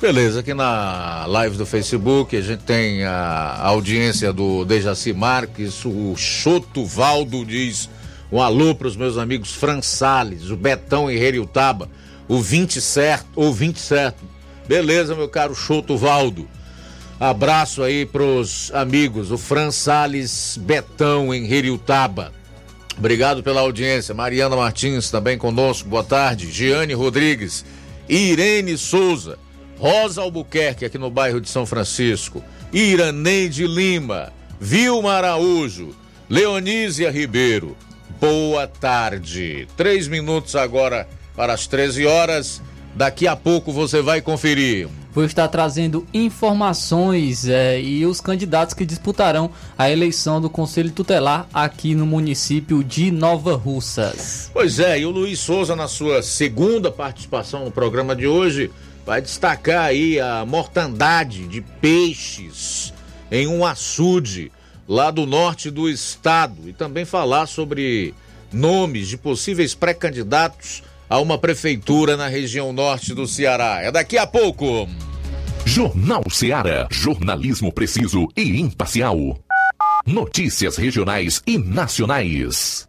Beleza, aqui na live do Facebook a gente tem a audiência do Dejaci Marques, o Choto Valdo diz um alô para os meus amigos Fran Salles, o Betão em Heriutaba, o 20 certo, ou 20 certo. Beleza, meu caro Choto Valdo. Abraço aí pros amigos, o Fran Salles Betão em Heriutaba. Obrigado pela audiência. Mariana Martins também conosco. Boa tarde. Giane Rodrigues, Irene Souza, Rosa Albuquerque aqui no bairro de São Francisco, Iraneide Lima, Vilma Araújo, Leonísia Ribeiro, boa tarde. Três minutos agora para as 13 horas. Daqui a pouco você vai conferir. Vou estar trazendo informações é, e os candidatos que disputarão a eleição do Conselho Tutelar aqui no município de Nova Russas. Pois é, e o Luiz Souza, na sua segunda participação no programa de hoje, vai destacar aí a mortandade de peixes em um açude lá do norte do estado e também falar sobre nomes de possíveis pré-candidatos a uma prefeitura na região norte do Ceará. É daqui a pouco. Jornal Ceará, jornalismo preciso e imparcial. Notícias regionais e nacionais.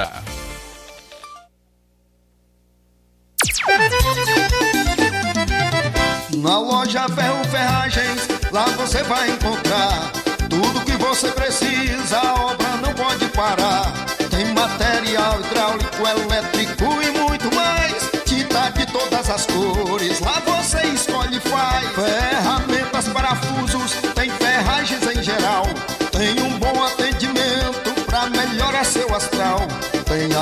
Na loja Ferro Ferragens, lá você vai encontrar tudo que você precisa, a obra não pode parar. Tem material hidráulico, elétrico e muito mais. Tinta de todas as cores, lá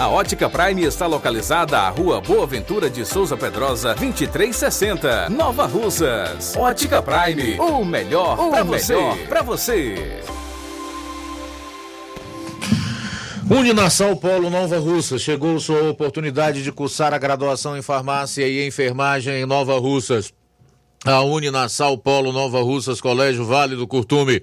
A Ótica Prime está localizada à Rua Boa Ventura de Souza Pedrosa, 2360, Nova Russas. Ótica Prime, o melhor para você. Pra você. Uninassal Polo Nova Russa, chegou sua oportunidade de cursar a graduação em farmácia e enfermagem em Nova Russas. A Uninassal Polo Nova Russas, Colégio Vale do Curtume,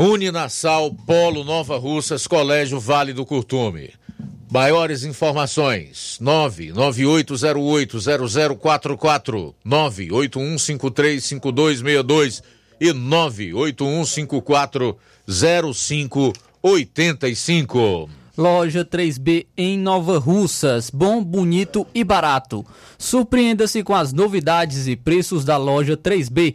Uninassal, Polo Nova Russas, Colégio Vale do Curtume. Maiores informações: 998080044, 981535262 e 981540585. Loja 3B em Nova Russas, bom, bonito e barato. Surpreenda-se com as novidades e preços da loja 3B.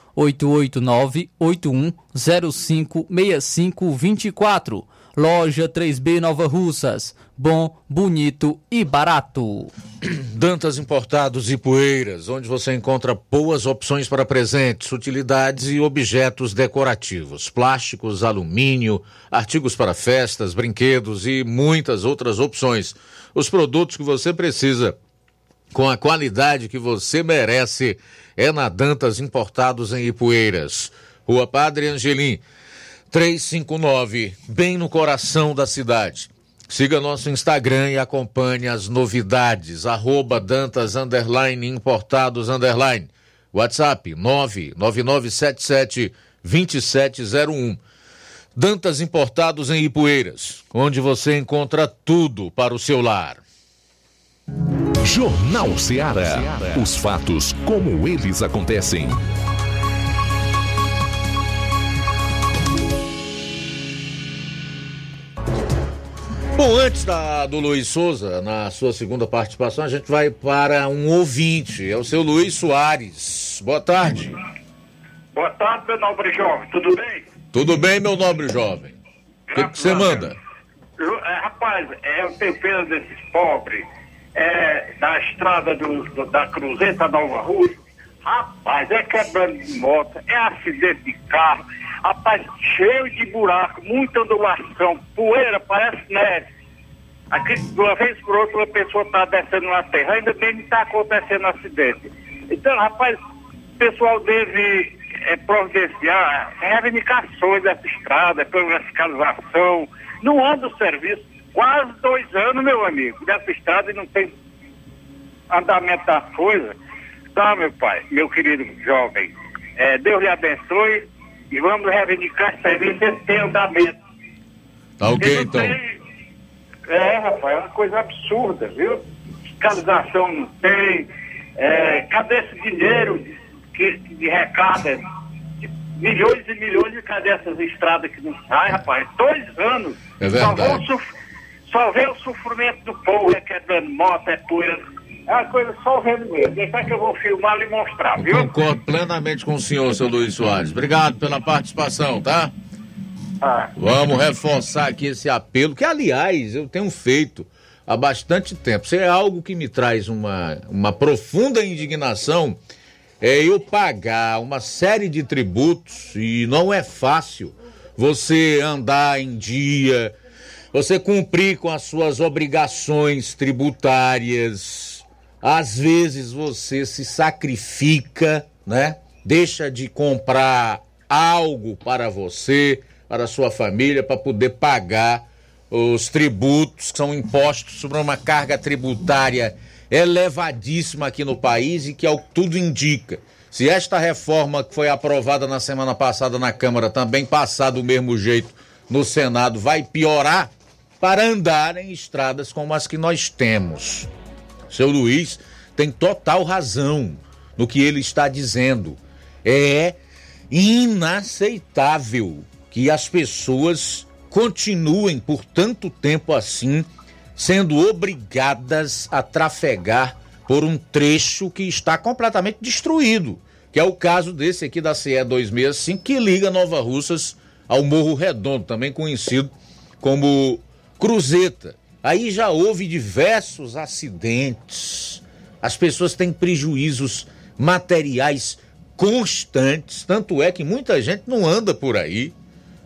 889-8105-6524. Loja 3B Nova Russas. bom, bonito e barato. Dantas Importados e Poeiras, onde você encontra boas opções para presentes, utilidades e objetos decorativos, plásticos, alumínio, artigos para festas, brinquedos e muitas outras opções. Os produtos que você precisa com a qualidade que você merece é na Dantas Importados em Ipueiras. Rua Padre Angelim, 359, bem no coração da cidade. Siga nosso Instagram e acompanhe as novidades. Arroba Dantas Underline Importados Underline. WhatsApp 99977 2701. Dantas Importados em Ipueiras, onde você encontra tudo para o seu lar. Jornal Ceará. Os fatos como eles acontecem. Bom, antes da, do Luiz Souza, na sua segunda participação, a gente vai para um ouvinte, é o seu Luiz Soares. Boa tarde. Boa tarde, meu nobre jovem, tudo bem? Tudo bem, meu nobre jovem? O que você manda? Eu, é, rapaz, é, eu tenho pena desses pobres é, da estrada do, do- da Cruzeta Nova Rússia. Rapaz, é quebrando de moto, é acidente de carro. Rapaz, cheio de buraco, muita ondulação, poeira, parece neve. Aqui, de uma vez por outra, uma pessoa está descendo na terra, ainda bem que está acontecendo acidente. Então, rapaz, o pessoal deve é, providenciar reivindicações dessa estrada, pela fiscalização. Não anda o serviço. Quase dois anos, meu amigo, dessa estrada e não tem andamento das coisas. Tá, meu pai, meu querido jovem. É, Deus lhe abençoe e vamos reivindicar esse serviço tem andamento. Tá ok, então. tem- É, rapaz, é uma coisa absurda, viu? Fiscalização não tem. É, cadê esse dinheiro que, que de recada? Milhões e milhões de cadê essas estradas que não saem, rapaz? Dois anos. É Só, verdade. vão suf- só vê o sofrimento do povo, é quebrando moto, é poeira. É uma coisa só vendo mesmo. Deixa que eu vou filmar e mostrar, viu? Concordo plenamente com o senhor, seu Luiz Soares. Obrigado pela participação, tá? Ah. Vamos reforçar aqui esse apelo, que aliás eu tenho feito há bastante tempo. Isso é algo que me traz uma, uma profunda indignação. É eu pagar uma série de tributos e não é fácil você andar em dia, você cumprir com as suas obrigações tributárias. Às vezes você se sacrifica, né? Deixa de comprar algo para você, para sua família, para poder pagar os tributos, que são impostos sobre uma carga tributária elevadíssima aqui no país e que, ao que tudo indica, se esta reforma que foi aprovada na semana passada na Câmara também passar do mesmo jeito no Senado, vai piorar para andar em estradas como as que nós temos. Seu Luiz tem total razão no que ele está dizendo. É inaceitável que as pessoas continuem por tanto tempo assim, sendo obrigadas a trafegar por um trecho que está completamente destruído, que é o caso desse aqui da CE 265 que liga Nova Russas ao Morro Redondo, também conhecido como Cruzeta. Aí já houve diversos acidentes. As pessoas têm prejuízos materiais constantes, tanto é que muita gente não anda por aí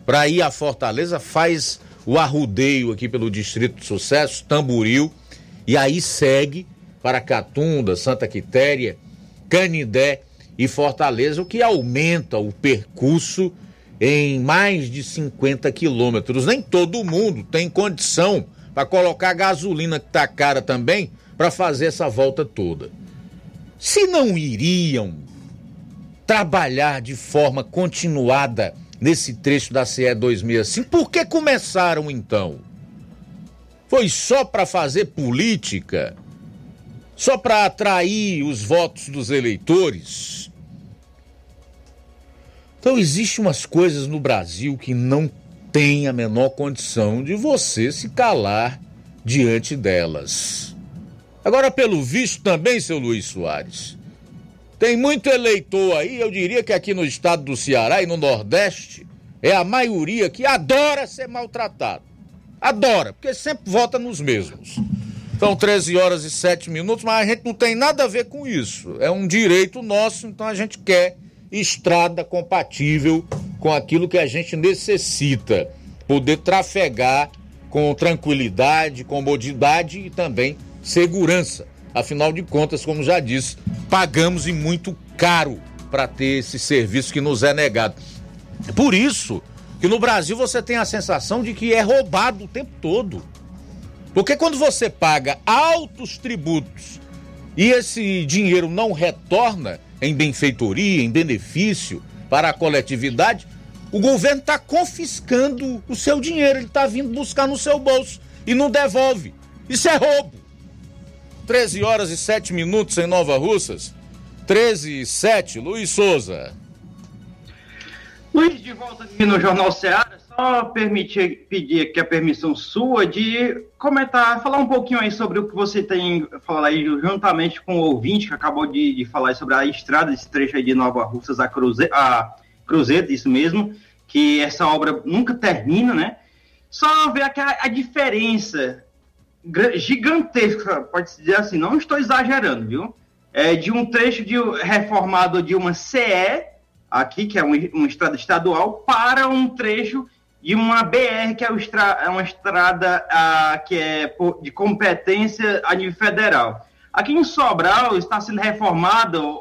para ir a Fortaleza, faz o arrudeio aqui pelo Distrito de Sucesso, Tamboril, e aí segue para Catunda, Santa Quitéria, Canidé e Fortaleza, o que aumenta o percurso em mais de 50 quilômetros. Nem todo mundo tem condição para colocar a gasolina que tá cara também para fazer essa volta toda. Se não iriam trabalhar de forma continuada nesse trecho da CE 265, por que começaram então? Foi só para fazer política? Só para atrair os votos dos eleitores? Então existe umas coisas no Brasil que não tem a menor condição de você se calar diante delas. Agora, pelo visto também, seu Luiz Soares, tem muito eleitor aí, eu diria que aqui no estado do Ceará e no Nordeste, é a maioria que adora ser maltratado. Adora, porque sempre vota nos mesmos. São 13 horas e 7 minutos, mas a gente não tem nada a ver com isso. É um direito nosso, então a gente quer estrada compatível com aquilo que a gente necessita. Poder trafegar com tranquilidade, comodidade e também segurança. Afinal de contas, como já disse, pagamos e muito caro para ter esse serviço que nos é negado. Por isso que no Brasil você tem a sensação de que é roubado o tempo todo. Porque quando você paga altos tributos e esse dinheiro não retorna em benfeitoria, em benefício para a coletividade, o governo está confiscando o seu dinheiro, ele está vindo buscar no seu bolso e não devolve. Isso é roubo. 13 horas e 7 minutos em Nova Russas. 13 e 7, Luiz Souza. Luiz, de volta aqui no Jornal Ceará, só permitir, pedir aqui a permissão sua de comentar, falar um pouquinho aí sobre o que você tem falado aí juntamente com o ouvinte que acabou de, de falar sobre a estrada, esse trecho aí de Nova Russas a, Cruze, a Cruzeiro, isso mesmo, que essa obra nunca termina, né? Só ver aqui a, a diferença gigantesca, pode-se dizer assim, não estou exagerando, viu? É de um trecho de reformado de uma CE, aqui, que é uma, uma estrada estadual, para um trecho de uma BR, que é, é uma estrada que é de competência a nível federal. Aqui em Sobral está sendo reformado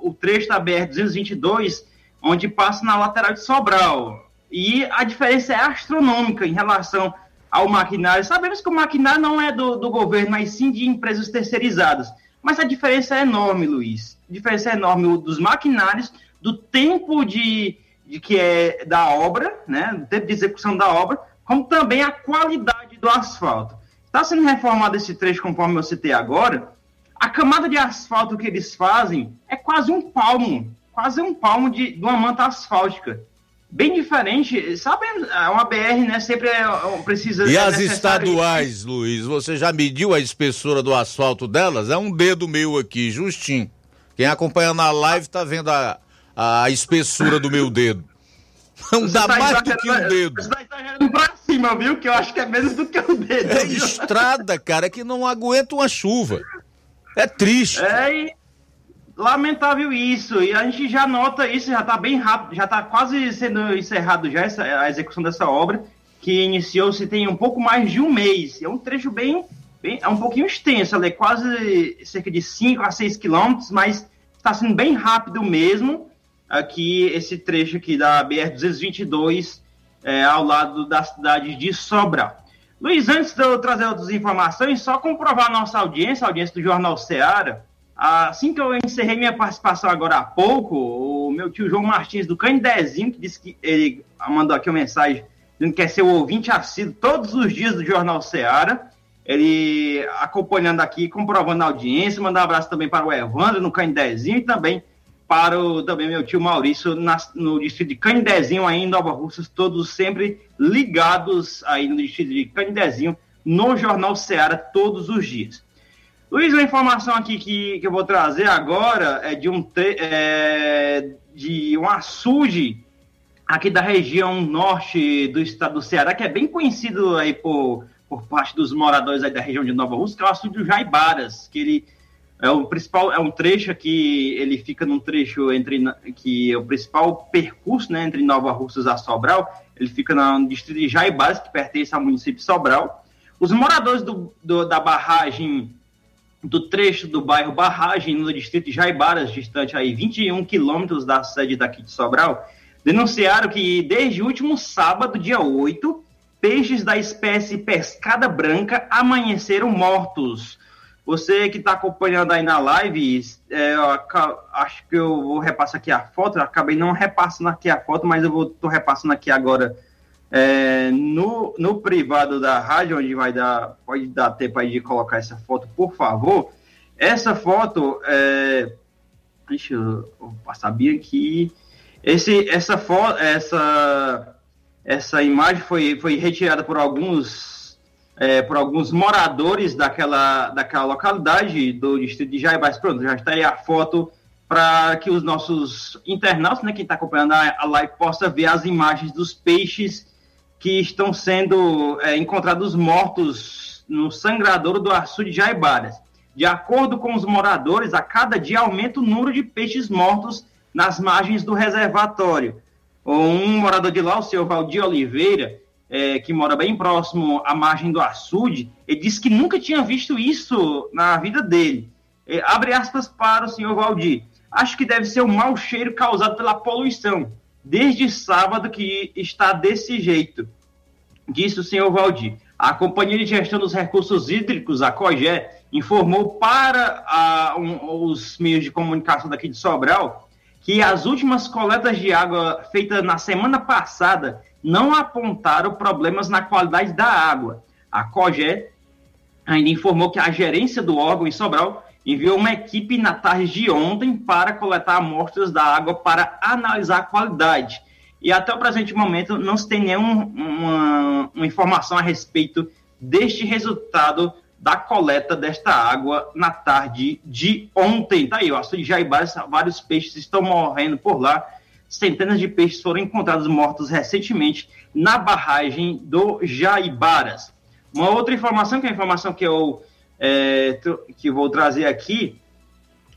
o trecho da BR-222, onde passa na lateral de Sobral. E a diferença é astronômica em relação ao maquinário. Sabemos que o maquinário não é do, do governo, mas sim de empresas terceirizadas. Mas a diferença é enorme, Luiz. A diferença é enorme dos maquinários, do tempo de, de que é da obra, né, do tempo de execução da obra, como também a qualidade do asfalto. Está sendo reformado esse trecho, conforme eu citei agora. A camada de asfalto que eles fazem é quase um palmo, quase um palmo de, de uma manta asfáltica bem diferente. Sabe, é uma BR, né? Sempre é, é precisa. E é as estaduais, Luiz? Você já mediu a espessura do asfalto delas? É um dedo meu aqui, justinho. Quem acompanha na live tá vendo a, a espessura do meu dedo. Não dá tá mais do que um dedo. Você tá exagerando pra cima, viu? Que eu acho que é menos do que um dedo. É estrada, cara, que não aguenta uma chuva. É triste. É, Lamentável isso, e a gente já nota isso, já está bem rápido, já está quase sendo encerrado já essa, a execução dessa obra, que iniciou-se tem um pouco mais de um mês. É um trecho bem, bem é um pouquinho extenso, ali, quase cerca de 5 a 6 quilômetros, mas está sendo bem rápido mesmo, aqui esse trecho aqui da BR-222, é, ao lado da cidade de Sobral. Luiz, antes de eu trazer outras informações, só comprovar a nossa audiência, a audiência do Jornal Seara, Assim que eu encerrei minha participação agora há pouco, o meu tio João Martins do Candezinho, que disse que ele mandou aqui uma mensagem dizendo que é seu ouvinte assíduo todos os dias do Jornal Seara. Ele acompanhando aqui, comprovando a audiência. Mandar um abraço também para o Evandro no Candezinho e também para o também meu tio Maurício na, no distrito de Candezinho, aí em Nova Russas, todos sempre ligados aí no distrito de Candezinho, no Jornal Seara todos os dias. Luiz, a informação aqui que, que eu vou trazer agora é de um, é, de um açude aqui da região norte do estado do Ceará, que é bem conhecido aí por, por parte dos moradores da região de Nova Rússia, que é o açude do Jaibaras, que ele é o principal, é um trecho aqui, ele fica num trecho entre, que é o principal percurso, né, entre Nova Russas e Sobral, ele fica no distrito de Jaibaras, que pertence ao município de Sobral. Os moradores do, do da barragem do trecho do bairro Barragem, no distrito de Jaibaras, distante aí 21 quilômetros da sede daqui de Sobral, denunciaram que desde o último sábado, dia 8, peixes da espécie pescada branca amanheceram mortos. Você que está acompanhando aí na live, é, acho que eu vou repassar aqui a foto, eu acabei não repassando aqui a foto, mas eu vou tô repassando aqui agora é, no, no privado da rádio, onde vai dar, pode dar tempo aí de colocar essa foto, por favor. Essa foto, é, deixa eu, eu passar bem aqui. Esse, essa foto, essa, essa imagem foi, foi retirada por alguns, é, por alguns moradores daquela, daquela localidade do distrito de Jaibás. Pronto, já está aí a foto para que os nossos internautas, né, quem está acompanhando a, a live, possa ver as imagens dos peixes que estão sendo é, encontrados mortos no sangradouro do açude de Jaibaras. De acordo com os moradores, a cada dia aumenta o número de peixes mortos nas margens do reservatório. Um morador de lá, o senhor Valdir Oliveira, é, que mora bem próximo à margem do açude, ele disse que nunca tinha visto isso na vida dele. É, abre aspas para o senhor Valdir. Acho que deve ser o mau cheiro causado pela poluição. Desde sábado que está desse jeito, disse o senhor Valdir. A Companhia de Gestão dos Recursos Hídricos, a COGÉ, informou para a, um, os meios de comunicação daqui de Sobral que as últimas coletas de água feitas na semana passada não apontaram problemas na qualidade da água. A COGÉ ainda informou que a gerência do órgão em Sobral enviou uma equipe na tarde de ontem para coletar amostras da água para analisar a qualidade. E até o presente momento não se tem nenhuma uma informação a respeito deste resultado da coleta desta água na tarde de ontem. Tá aí, o açude de Jaibás, vários peixes estão morrendo por lá centenas de peixes foram encontrados mortos recentemente na barragem do Jaibaras. Uma outra informação, que é a informação que eu é, que vou trazer aqui,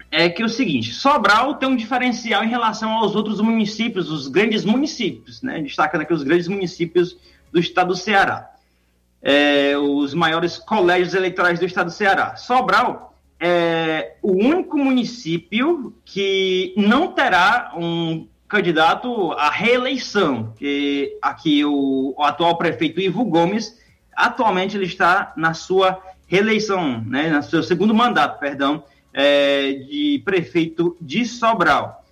é que é o seguinte, Sobral tem um diferencial em relação aos outros municípios, os grandes municípios, né? destacando aqui os grandes municípios do estado do Ceará. É, os maiores colégios eleitorais do estado do Ceará. Sobral é o único município que não terá um candidato à reeleição, que aqui o, o, atual prefeito Ivo Gomes, atualmente ele está na sua reeleição, né, no seu segundo mandato, perdão, é, de prefeito de Sobral.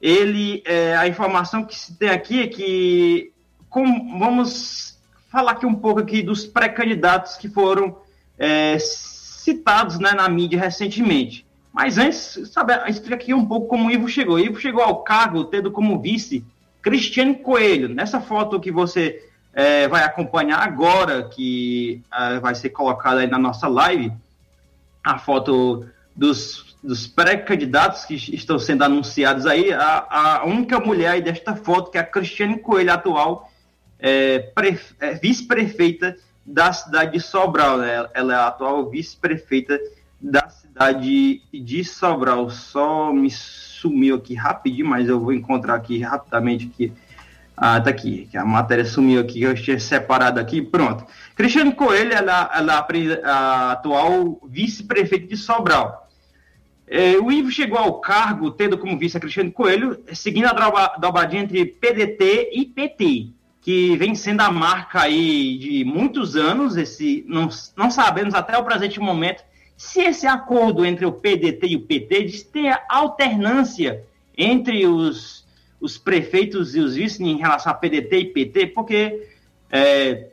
Ele, é, a informação que se tem aqui é que, vamos falar aqui um pouco aqui dos pré-candidatos que foram é, citados né, na mídia recentemente. Mas antes, sabe, explica aqui um pouco como o Ivo chegou. O Ivo chegou ao cargo tendo como vice Cristiane Coelho. Nessa foto que você é, vai acompanhar agora, que é, vai ser colocada aí na nossa live, a foto dos, dos pré-candidatos que estão sendo anunciados aí, a, a, única mulher aí desta foto, que é a Cristiane Coelho, atual é, é, vice-prefeita da cidade de Sobral. Né? Ela é a atual vice-prefeita da cidade de Sobral. Só me sumiu aqui rapidinho, mas eu vou encontrar aqui rapidamente aqui. Ah, tá aqui, que a matéria sumiu aqui, eu tinha separado aqui, pronto. Cristiane Coelho, ela, ela é a atual vice-prefeita de Sobral. É, o Ivo chegou ao cargo, tendo como vice a Cristiane Coelho, seguindo a dobradinha entre PDT e PT, que vem sendo a marca aí de muitos anos, esse, não, não sabemos até o presente momento se esse acordo entre o PDT e o PT diz ter alternância entre os, os prefeitos e os vices em relação a PDT e PT, porque é,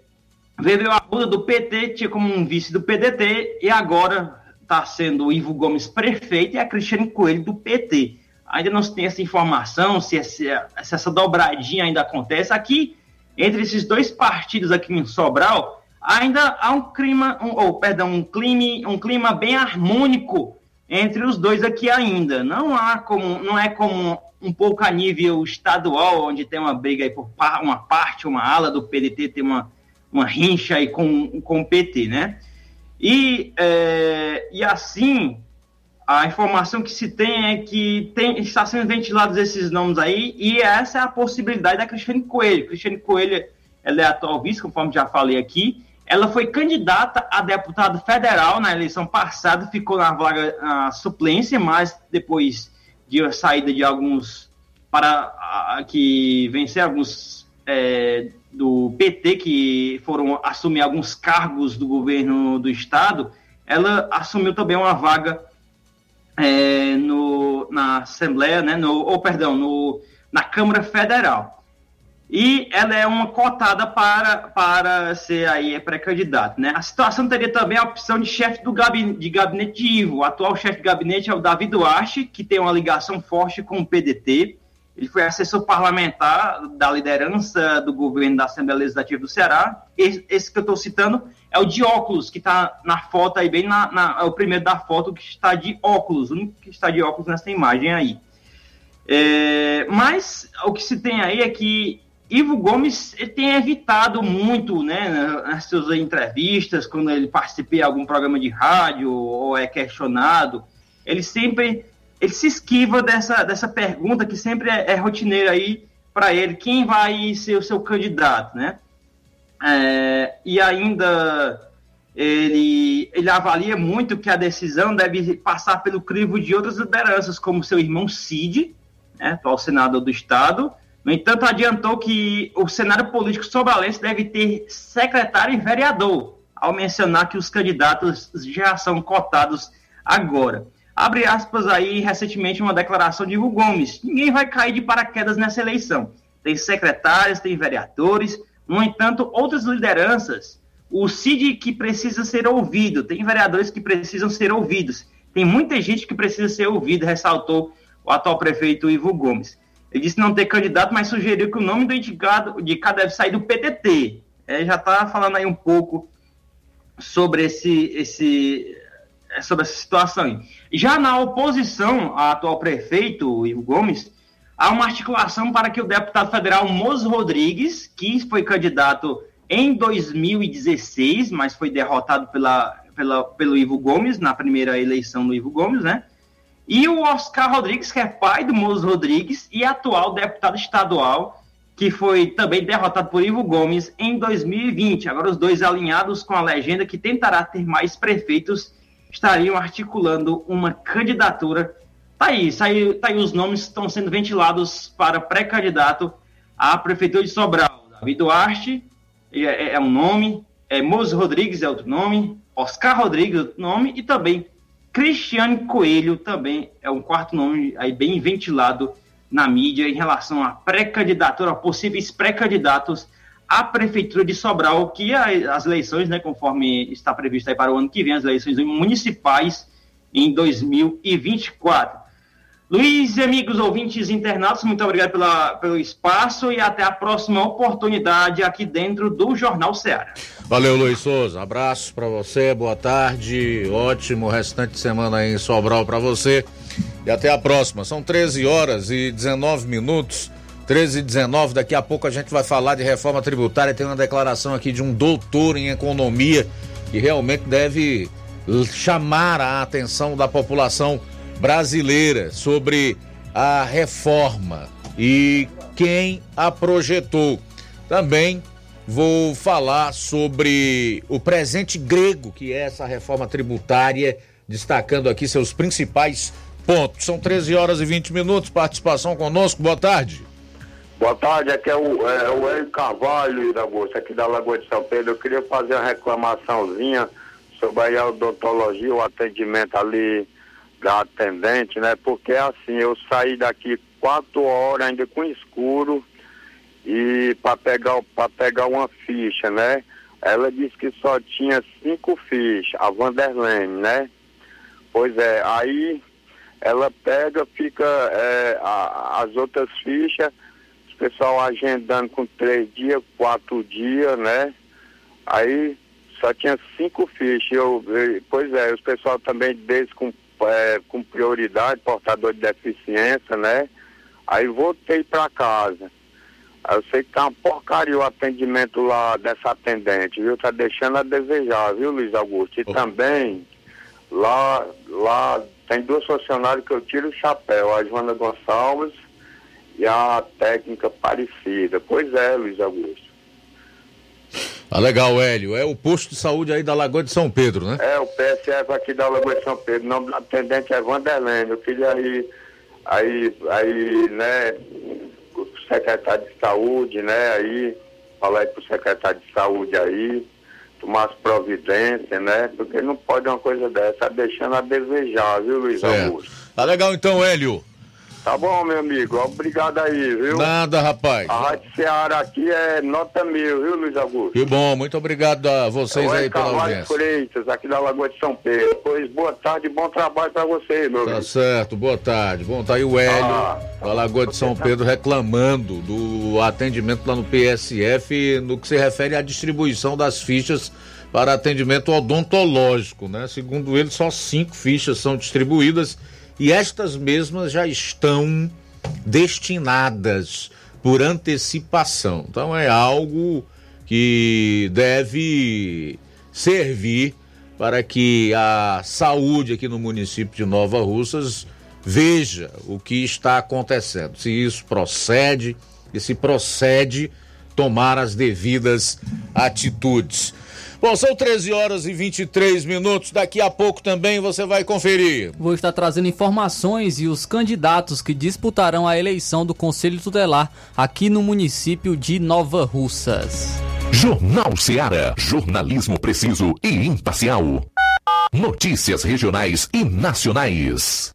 veio a acordo do PT, tinha como um vice do PDT, e agora está sendo o Ivo Gomes prefeito e a Cristiane Coelho do PT. Ainda não se tem essa informação, se essa, se essa dobradinha ainda acontece. Aqui, entre esses dois partidos aqui em Sobral, ainda há um clima, um, ou, perdão, um clima, um clima bem harmônico entre os dois aqui ainda. Não há como, não é como um pouco a nível estadual, onde tem uma briga aí por uma parte, uma ala do PDT tem uma, uma rincha aí com, com o PT, né? E, é, e assim, a informação que se tem é que tem, está sendo ventilados esses nomes aí, e essa é a possibilidade da Cristiane Coelho. Cristiane Coelho, ela é atual vice, conforme já falei aqui, ela foi candidata a deputado federal na eleição passada, ficou na vaga na suplência, mas depois de a saída de alguns para a, que vencer alguns é, do PT que foram assumir alguns cargos do governo do estado, ela assumiu também uma vaga é, no, na Assembleia, né, no, ou perdão, no, na Câmara Federal e ela é uma cotada para, para ser aí pré-candidato. Né? A situação teria também a opção de chefe do gabinete, de gabinete de Ivo. O atual chefe de gabinete é o Davi Duarte, que tem uma ligação forte com o PDT. Ele foi assessor parlamentar da liderança do governo da Assembleia Legislativa do Ceará. Esse, esse que eu estou citando é o de óculos, que está na foto aí, bem na, na, é o primeiro da foto que está de óculos, o único que está de óculos nessa imagem aí. É, mas o que se tem aí é que Ivo Gomes tem evitado muito, né, nas suas entrevistas, quando ele participa em algum programa de rádio ou é questionado, ele sempre ele se esquiva dessa, dessa pergunta que sempre é, é rotineira aí para ele, quem vai ser o seu candidato, né? É, e ainda ele, ele avalia muito que a decisão deve passar pelo crivo de outras lideranças, como seu irmão Cid, né, atual senador do Estado. No entanto, adiantou que o cenário político sobralense deve ter secretário e vereador, ao mencionar que os candidatos já são cotados agora. Abre aspas aí, recentemente, uma declaração de Ivo Gomes. Ninguém vai cair de paraquedas nessa eleição. Tem secretários, tem vereadores. No entanto, outras lideranças o CID que precisa ser ouvido, tem vereadores que precisam ser ouvidos, tem muita gente que precisa ser ouvida, ressaltou o atual prefeito Ivo Gomes. Ele disse não ter candidato, mas sugeriu que o nome do indicado de cada deve sair do PTT. É, já está falando aí um pouco sobre esse, esse, sobre essa situação. Já na oposição ao atual prefeito Ivo Gomes, há uma articulação para que o deputado federal Mozo Rodrigues, que foi candidato em 2016, mas foi derrotado pela, pela, pelo Ivo Gomes, na primeira eleição do Ivo Gomes, né? E o Oscar Rodrigues, que é pai do Moço Rodrigues e atual deputado estadual, que foi também derrotado por Ivo Gomes em 2020. Agora os dois alinhados com a legenda que tentará ter mais prefeitos estariam articulando uma candidatura. Tá aí, tá aí, tá aí os nomes estão sendo ventilados para pré-candidato à prefeitura de Sobral. Davi Duarte, é, é um nome, é Moses Rodrigues é outro nome, Oscar Rodrigues é outro nome, e também Cristiane Coelho também é um quarto nome aí bem ventilado na mídia em relação à pré-candidatura, a possíveis pré-candidatos à Prefeitura de Sobral, que as eleições, né, conforme está previsto para o ano que vem, as eleições municipais em 2024. Luiz amigos ouvintes internados, muito obrigado pela, pelo espaço e até a próxima oportunidade aqui dentro do Jornal Ceará. Valeu, Luiz Souza. Abraço para você, boa tarde, ótimo restante de semana em Sobral para você e até a próxima. São 13 horas e 19 minutos. 13 e 19, daqui a pouco a gente vai falar de reforma tributária. Tem uma declaração aqui de um doutor em economia que realmente deve chamar a atenção da população brasileira sobre a reforma e quem a projetou. Também vou falar sobre o presente grego, que é essa reforma tributária, destacando aqui seus principais pontos. São 13 horas e 20 minutos. Participação conosco, boa tarde. Boa tarde, aqui é o, é, o Hélio Carvalho, da Bolsa, aqui da Lagoa de São Pedro. Eu queria fazer uma reclamaçãozinha sobre a odontologia, o atendimento ali da atendente, né? Porque assim, eu saí daqui quatro horas ainda com escuro e para pegar para pegar uma ficha, né? Ela disse que só tinha cinco fichas, a Vanderlene, né? Pois é, aí ela pega, fica é, a, as outras fichas, o pessoal agendando com três dias, quatro dias, né? Aí só tinha cinco fichas. Eu, pois é, os pessoal também desde com é, com prioridade, portador de deficiência, né? Aí voltei para casa. Eu sei que tá uma porcaria o atendimento lá dessa atendente, viu? Tá deixando a desejar, viu, Luiz Augusto? E oh. também, lá, lá tem duas funcionários que eu tiro o chapéu, a Joana Gonçalves e a técnica parecida. Pois é, Luiz Augusto. Ah, legal, Hélio. É o posto de saúde aí da Lagoa de São Pedro, né? É, o PSF aqui da Lagoa de São Pedro. O nome do atendente é Vanderlene. Eu queria aí, aí, aí, né, o secretário de saúde, né, aí, falar aí pro secretário de saúde aí, tomar as providências, né, porque não pode uma coisa dessa, tá deixando a desejar, viu, Luiz certo. Augusto? Tá legal então, Hélio. Tá bom, meu amigo. Obrigado aí, viu? Nada, rapaz. A Rádio Ceará aqui é nota mil, viu, Luiz Augusto? Que bom, muito obrigado a vocês aí pela Carvalho audiência. Freitas, aqui da Lagoa de São Pedro. Pois boa tarde bom trabalho pra você, meu Tá amigo. certo, boa tarde. Bom, tá aí o Hélio, ah, da Lagoa de São Pedro, reclamando do atendimento lá no PSF no que se refere à distribuição das fichas para atendimento odontológico, né? Segundo ele, só cinco fichas são distribuídas e estas mesmas já estão destinadas por antecipação. Então é algo que deve servir para que a saúde aqui no município de Nova Russas veja o que está acontecendo, se isso procede e se procede tomar as devidas atitudes. Bom, são 13 horas e 23 minutos. Daqui a pouco também você vai conferir. Vou estar trazendo informações e os candidatos que disputarão a eleição do Conselho Tutelar aqui no município de Nova Russas. Jornal Seara. Jornalismo preciso e imparcial. Notícias regionais e nacionais.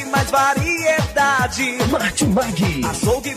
mais variedade. Martimag. Açougue,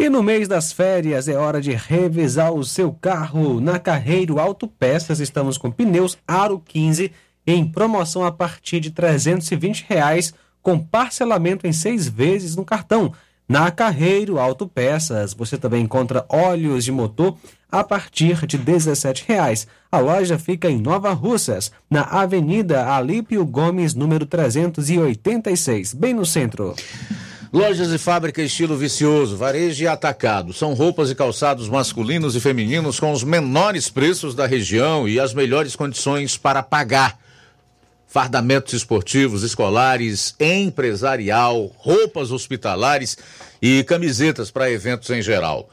E no mês das férias é hora de revisar o seu carro. Na Carreiro Autopeças estamos com pneus Aro 15 em promoção a partir de 320 reais, com parcelamento em seis vezes no cartão. Na Carreiro Autopeças você também encontra óleos de motor a partir de 17 reais. A loja fica em Nova Russas, na Avenida Alípio Gomes, número 386, bem no centro. Lojas e fábrica estilo vicioso, varejo e atacado. São roupas e calçados masculinos e femininos com os menores preços da região e as melhores condições para pagar. Fardamentos esportivos, escolares, empresarial, roupas hospitalares e camisetas para eventos em geral.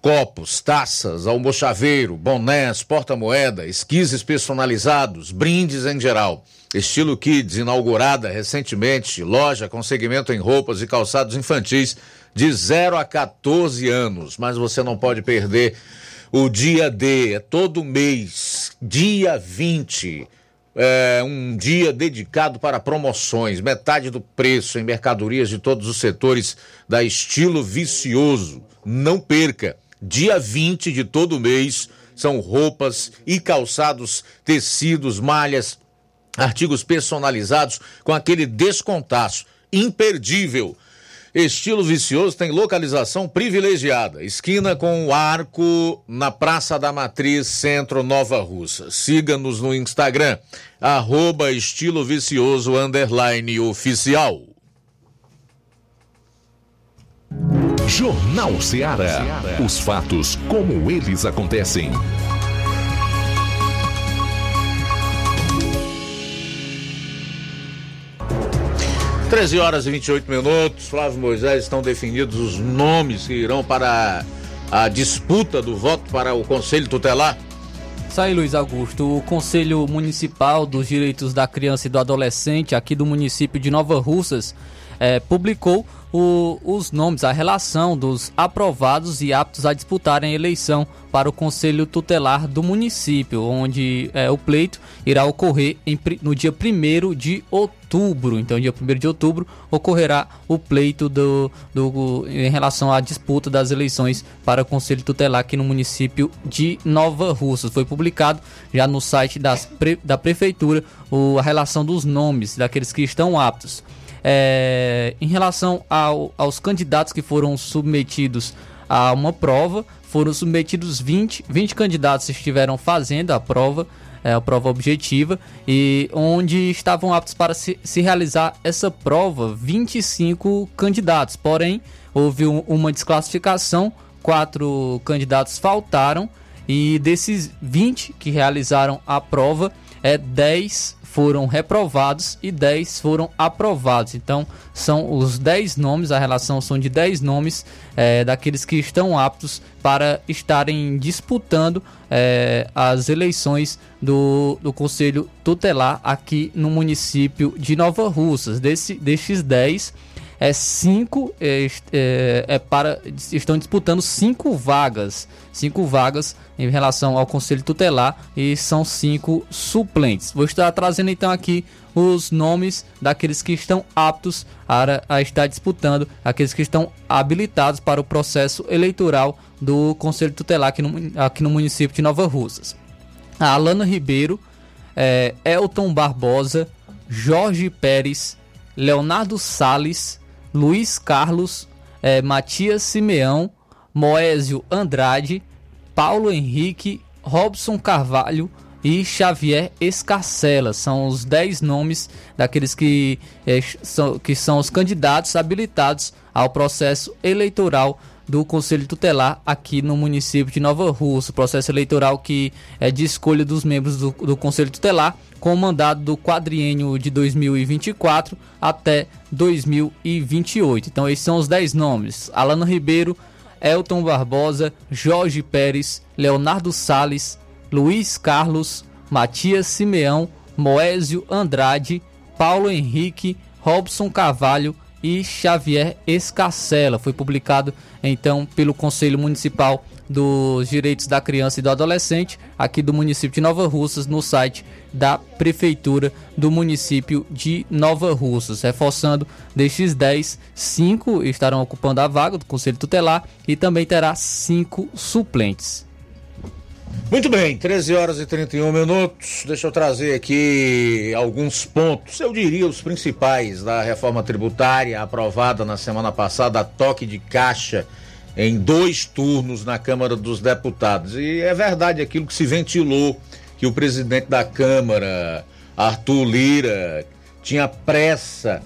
Copos, taças, almochaveiro, bonés, porta-moeda, esquises personalizados, brindes em geral. Estilo Kids, inaugurada recentemente, loja com segmento em roupas e calçados infantis de 0 a 14 anos. Mas você não pode perder o dia D, é todo mês. dia 20. É um dia dedicado para promoções, metade do preço em mercadorias de todos os setores da Estilo Vicioso. Não perca, dia 20 de todo mês são roupas e calçados, tecidos, malhas, artigos personalizados com aquele descontaço imperdível. Estilo Vicioso tem localização privilegiada, esquina com o arco na Praça da Matriz, Centro Nova Russa. Siga-nos no Instagram, arroba Estilo Vicioso underline oficial. Jornal Ceará. Os fatos como eles acontecem. 13 horas e 28 minutos. Flávio Moisés estão definidos os nomes que irão para a disputa do voto para o Conselho Tutelar. Aí, Luiz Augusto. O Conselho Municipal dos Direitos da Criança e do Adolescente, aqui do município de Nova Russas, eh, publicou o, os nomes, a relação dos aprovados e aptos a disputarem a eleição para o Conselho Tutelar do município, onde é, o pleito irá ocorrer em, no dia 1 de outubro. Então, dia 1 de outubro ocorrerá o pleito do, do, em relação à disputa das eleições para o Conselho Tutelar aqui no município de Nova Russas. Foi publicado já no site das, da Prefeitura o, a relação dos nomes daqueles que estão aptos. É, em relação ao, aos candidatos que foram submetidos a uma prova, foram submetidos 20, 20 candidatos estiveram fazendo a prova, é, a prova objetiva, e onde estavam aptos para se, se realizar essa prova 25 candidatos. Porém, houve um, uma desclassificação, quatro candidatos faltaram, e desses 20 que realizaram a prova, é, 10 foram reprovados e 10 foram aprovados. Então, são os 10 nomes, a relação são de 10 nomes é, daqueles que estão aptos para estarem disputando é, as eleições do, do Conselho Tutelar aqui no município de Nova Russas. Desse, destes 10, é cinco é, é, é, para estão disputando cinco vagas, cinco vagas em relação ao conselho tutelar e são cinco suplentes. Vou estar trazendo então aqui os nomes daqueles que estão aptos a, a estar disputando, aqueles que estão habilitados para o processo eleitoral do conselho tutelar aqui no, aqui no município de Nova Russas. Alana Ribeiro, é, Elton Barbosa, Jorge Pérez, Leonardo Sales, Luiz Carlos, é, Matias Simeão, Moésio Andrade, Paulo Henrique, Robson Carvalho e Xavier Escarcela. São os 10 nomes daqueles que, é, são, que são os candidatos habilitados ao processo eleitoral do Conselho Tutelar aqui no município de Nova Rússia. Processo eleitoral que é de escolha dos membros do, do Conselho Tutelar com mandado do quadriênio de 2024 até 2028. Então esses são os 10 nomes: Alano Ribeiro, Elton Barbosa, Jorge Pérez, Leonardo Sales, Luiz Carlos, Matias Simeão, Moésio Andrade, Paulo Henrique, Robson Carvalho e Xavier Escacela. Foi publicado então pelo Conselho Municipal dos Direitos da Criança e do Adolescente, aqui do município de Nova Russas, no site da Prefeitura do município de Nova Russas. Reforçando, destes 10, 5 estarão ocupando a vaga do Conselho Tutelar e também terá 5 suplentes. Muito bem, 13 horas e 31 minutos. Deixa eu trazer aqui alguns pontos, eu diria os principais da reforma tributária aprovada na semana passada, a toque de caixa em dois turnos na Câmara dos Deputados. E é verdade aquilo que se ventilou que o presidente da Câmara, Arthur Lira, tinha pressa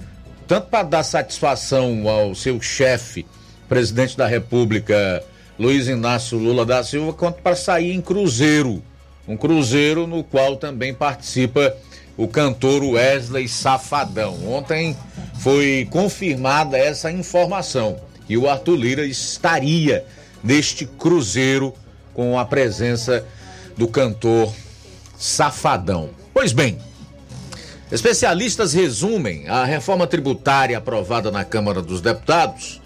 tanto para dar satisfação ao seu chefe, presidente da República, Luiz Inácio Lula da Silva, quanto para sair em cruzeiro. Um cruzeiro no qual também participa o cantor Wesley Safadão. Ontem foi confirmada essa informação que o Arthur Lira estaria neste cruzeiro com a presença do cantor Safadão. Pois bem, especialistas resumem a reforma tributária aprovada na Câmara dos Deputados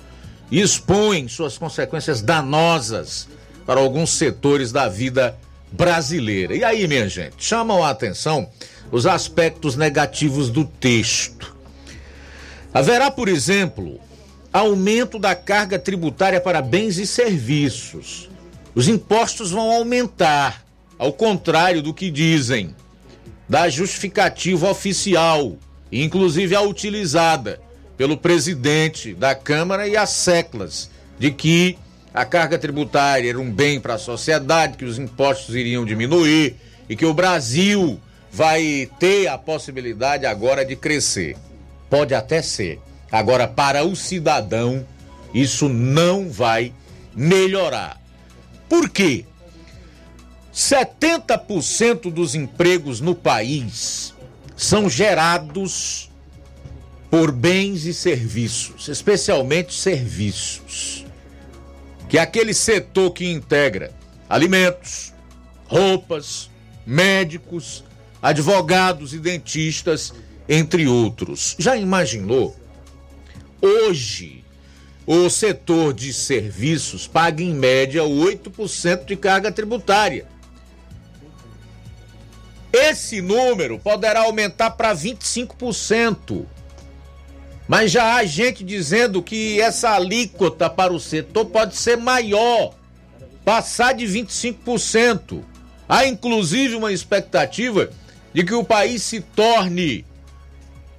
e expõem suas consequências danosas para alguns setores da vida brasileira. E aí, minha gente, chamam a atenção os aspectos negativos do texto. Haverá, por exemplo, aumento da carga tributária para bens e serviços. Os impostos vão aumentar, ao contrário do que dizem, da justificativa oficial, inclusive a utilizada pelo presidente da Câmara e as seclas, de que a carga tributária era um bem para a sociedade, que os impostos iriam diminuir e que o Brasil vai ter a possibilidade agora de crescer. Pode até ser. Agora, para o cidadão, isso não vai melhorar. Por quê? 70% dos empregos no país são gerados por bens e serviços, especialmente serviços. Que é aquele setor que integra alimentos, roupas, médicos, advogados e dentistas, entre outros. Já imaginou? Hoje, o setor de serviços paga em média 8% de carga tributária. Esse número poderá aumentar para 25%. Mas já há gente dizendo que essa alíquota para o setor pode ser maior, passar de 25%. Há inclusive uma expectativa de que o país se torne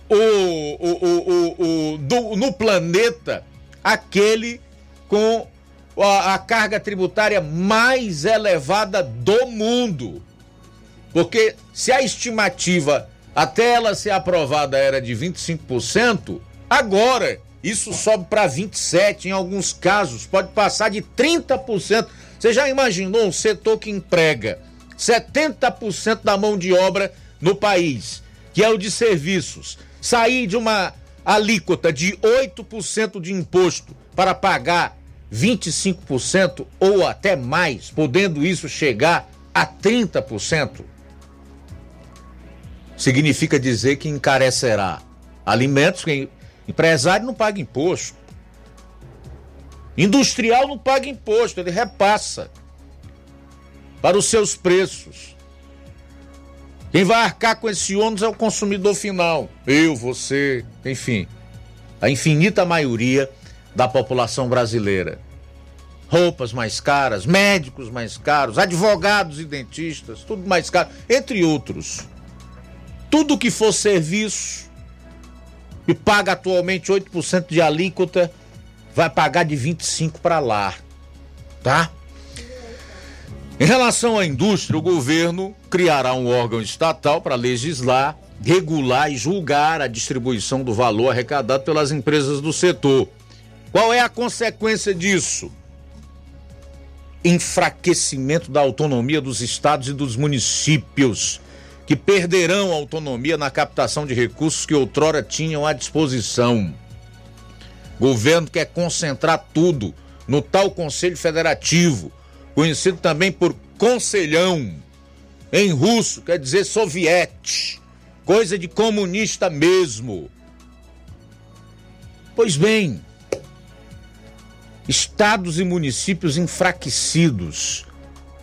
o, o, o, o do, no planeta aquele com a, a carga tributária mais elevada do mundo. Porque se a estimativa até ela ser aprovada era de 25%, agora isso sobe para 27%, em alguns casos pode passar de 30%. Você já imaginou um setor que emprega 70% da mão de obra no país, que é o de serviços, sair de uma alíquota de 8% de imposto para pagar 25% ou até mais, podendo isso chegar a 30%, significa dizer que encarecerá alimentos, empresário não paga imposto. Industrial não paga imposto, ele repassa para os seus preços. Quem vai arcar com esse ônus é o consumidor final. Eu, você, enfim. A infinita maioria da população brasileira. Roupas mais caras, médicos mais caros, advogados e dentistas, tudo mais caro, entre outros. Tudo que for serviço e paga atualmente 8% de alíquota, vai pagar de 25 para lá. Tá? Em relação à indústria, o governo criará um órgão estatal para legislar, regular e julgar a distribuição do valor arrecadado pelas empresas do setor. Qual é a consequência disso? Enfraquecimento da autonomia dos estados e dos municípios, que perderão autonomia na captação de recursos que outrora tinham à disposição. Governo quer concentrar tudo no tal Conselho Federativo conhecido também por conselhão, em russo quer dizer soviete, coisa de comunista mesmo. Pois bem, estados e municípios enfraquecidos.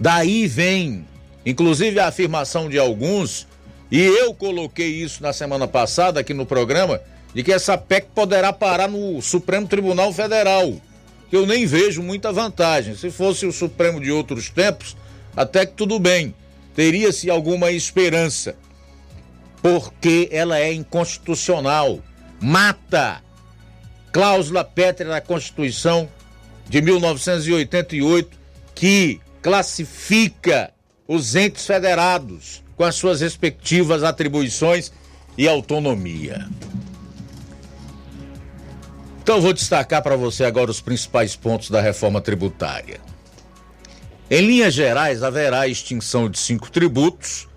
Daí vem, inclusive, a afirmação de alguns, e eu coloquei isso na semana passada aqui no programa, de que essa PEC poderá parar no Supremo Tribunal Federal que eu nem vejo muita vantagem. Se fosse o Supremo de outros tempos, até que tudo bem, teria-se alguma esperança, porque ela é inconstitucional, mata cláusula pétrea da Constituição de 1988 que classifica os entes federados com as suas respectivas atribuições e autonomia. Então vou destacar para você agora os principais pontos da reforma tributária. Em linhas gerais, haverá a extinção de cinco tributos,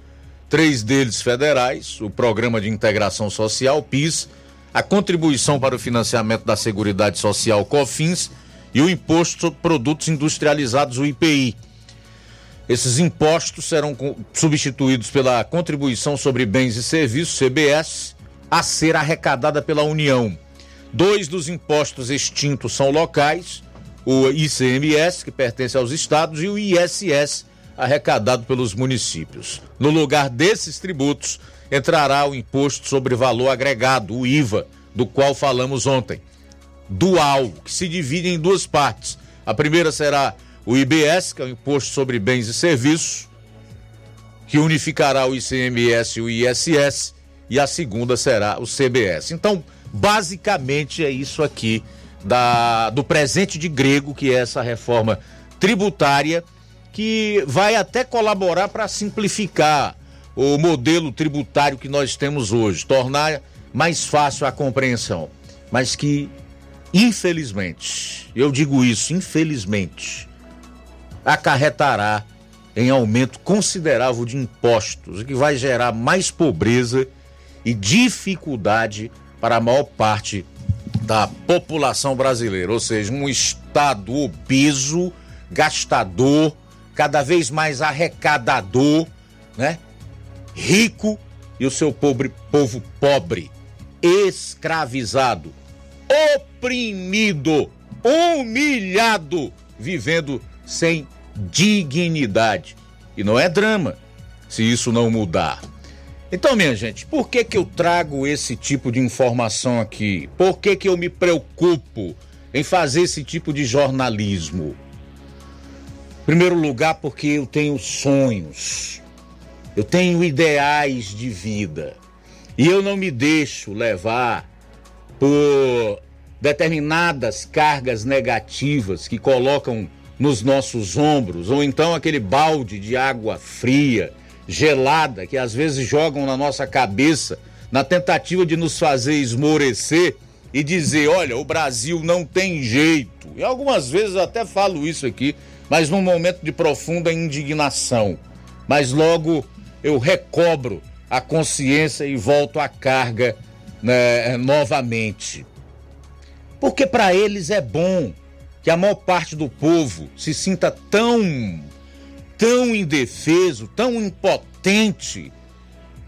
três deles federais: o Programa de Integração Social, PIS, a contribuição para o financiamento da Seguridade Social, COFINS, e o Imposto sobre Produtos Industrializados, o IPI. Esses impostos serão substituídos pela Contribuição sobre Bens e Serviços, CBS, a ser arrecadada pela União. Dois dos impostos extintos são locais, o ICMS, que pertence aos estados, e o ISS, arrecadado pelos municípios. No lugar desses tributos, entrará o Imposto sobre Valor Agregado, o IVA, do qual falamos ontem. Dual, que se divide em duas partes. A primeira será o IBS, que é o Imposto sobre Bens e Serviços, que unificará o ICMS e o ISS, e a segunda será o CBS. Então, basicamente é isso aqui da, do presente de grego, que é essa reforma tributária, que vai até colaborar para simplificar o modelo tributário que nós temos hoje, tornar mais fácil a compreensão, mas que, infelizmente, eu digo isso, infelizmente, acarretará em aumento considerável de impostos, o que vai gerar mais pobreza e dificuldade para a maior parte da população brasileira, ou seja, um estado obeso, gastador, cada vez mais arrecadador, né? Rico e o seu pobre povo pobre, escravizado, oprimido, humilhado, vivendo sem dignidade. E não é drama se isso não mudar. Então, minha gente, por que que eu trago esse tipo de informação aqui? Por que que eu me preocupo em fazer esse tipo de jornalismo? Em primeiro lugar, porque eu tenho sonhos. Eu tenho ideais de vida. E eu não me deixo levar por determinadas cargas negativas que colocam nos nossos ombros, ou então aquele balde de água fria gelada que às vezes jogam na nossa cabeça na tentativa de nos fazer esmorecer e dizer: olha, o Brasil não tem jeito. E algumas vezes eu até falo isso aqui, mas num momento de profunda indignação. Mas logo eu recobro a consciência e volto à carga né, novamente. Porque para eles é bom que a maior parte do povo se sinta tão tão indefeso, tão impotente,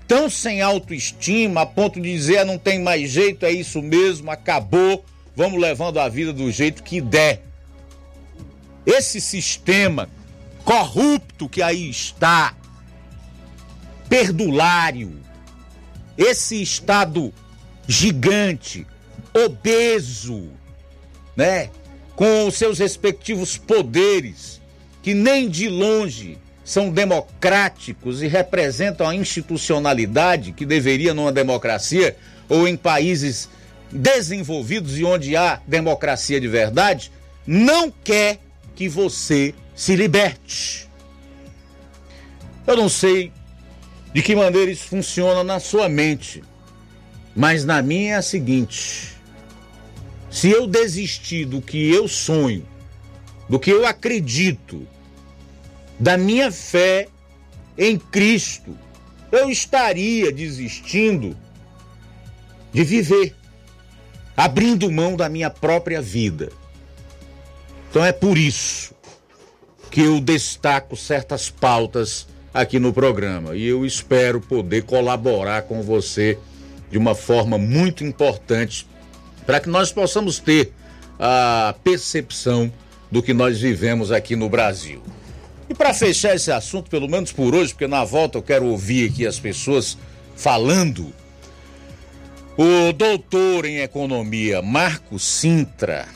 tão sem autoestima, a ponto de dizer: ah, não tem mais jeito, é isso mesmo, acabou, vamos levando a vida do jeito que der. Esse sistema corrupto que aí está, perdulário, esse Estado gigante, obeso, né? Com os seus respectivos poderes, que nem de longe são democráticos e representam a institucionalidade que deveria numa democracia ou em países desenvolvidos e onde há democracia de verdade, não quer que você se liberte. Eu não sei de que maneira isso funciona na sua mente, mas na minha é a seguinte: se eu desistir do que eu sonho, do que eu acredito, da minha fé em Cristo, eu estaria desistindo de viver, abrindo mão da minha própria vida. Então é por isso que eu destaco certas pautas aqui no programa e eu espero poder colaborar com você de uma forma muito importante para que nós possamos ter a percepção do que nós vivemos aqui no Brasil. E para fechar esse assunto, pelo menos por hoje, porque na volta eu quero ouvir aqui as pessoas falando, o doutor em economia Marco Sintra,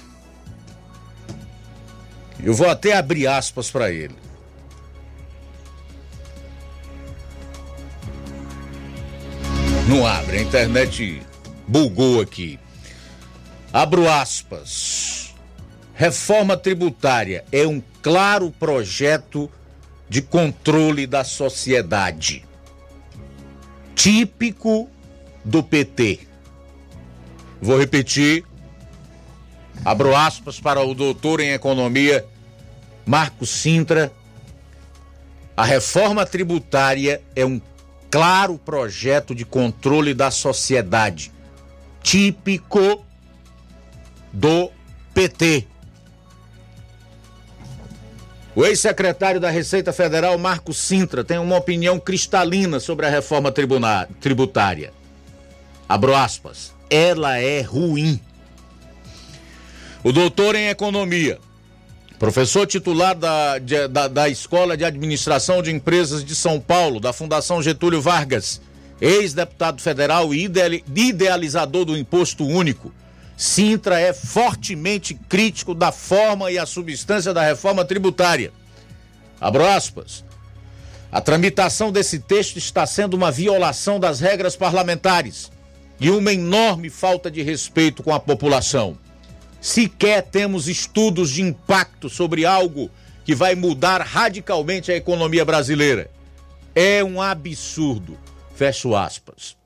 eu vou até abrir aspas para ele. Não abre, a internet bugou aqui. Abro aspas. Reforma tributária é um claro projeto de controle da sociedade. Típico do PT. Vou repetir. Abro aspas para o doutor em economia Marcos Sintra. A reforma tributária é um claro projeto de controle da sociedade, típico do PT. O ex-secretário da Receita Federal, Marco Sintra, tem uma opinião cristalina sobre a reforma tributária. Abro aspas. Ela é ruim. O doutor em economia, Professor titular da, de, da, da Escola de Administração de Empresas de São Paulo, da Fundação Getúlio Vargas, ex-deputado federal e idealizador do Imposto Único. Sintra é fortemente crítico da forma e a substância da reforma tributária. Abro aspas. A tramitação desse texto está sendo uma violação das regras parlamentares e uma enorme falta de respeito com a população. Sequer temos estudos de impacto sobre algo que vai mudar radicalmente a economia brasileira. É um absurdo. Fecho aspas.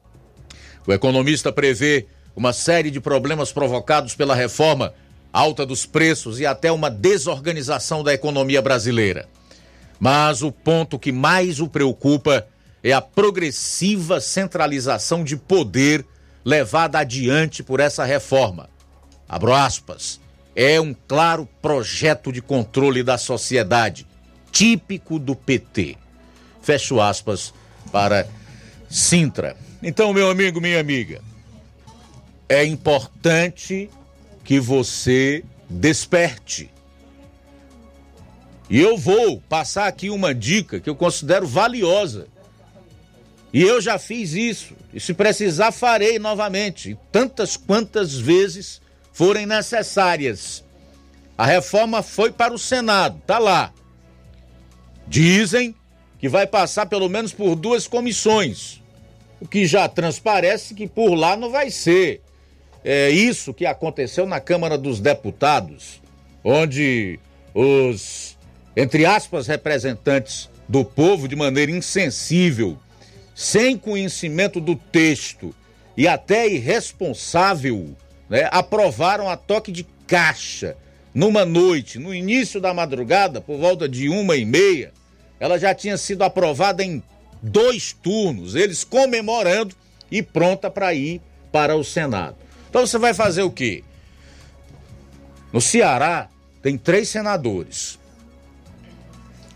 O economista prevê uma série de problemas provocados pela reforma, alta dos preços e até uma desorganização da economia brasileira. Mas o ponto que mais o preocupa é a progressiva centralização de poder levada adiante por essa reforma abro aspas, é um claro projeto de controle da sociedade, típico do PT. Fecho aspas para Sintra. Então, meu amigo, minha amiga, é importante que você desperte. E eu vou passar aqui uma dica que eu considero valiosa. E eu já fiz isso. E se precisar, farei novamente. Tantas quantas vezes forem necessárias. A reforma foi para o Senado, tá lá. Dizem que vai passar pelo menos por duas comissões, o que já transparece que por lá não vai ser. É isso que aconteceu na Câmara dos Deputados, onde os, entre aspas, representantes do povo, de maneira insensível, sem conhecimento do texto e até irresponsável, né, aprovaram a toque de caixa numa noite, no início da madrugada, por volta de uma e meia. Ela já tinha sido aprovada em dois turnos, eles comemorando e pronta para ir para o Senado. Então você vai fazer o quê? No Ceará tem três senadores.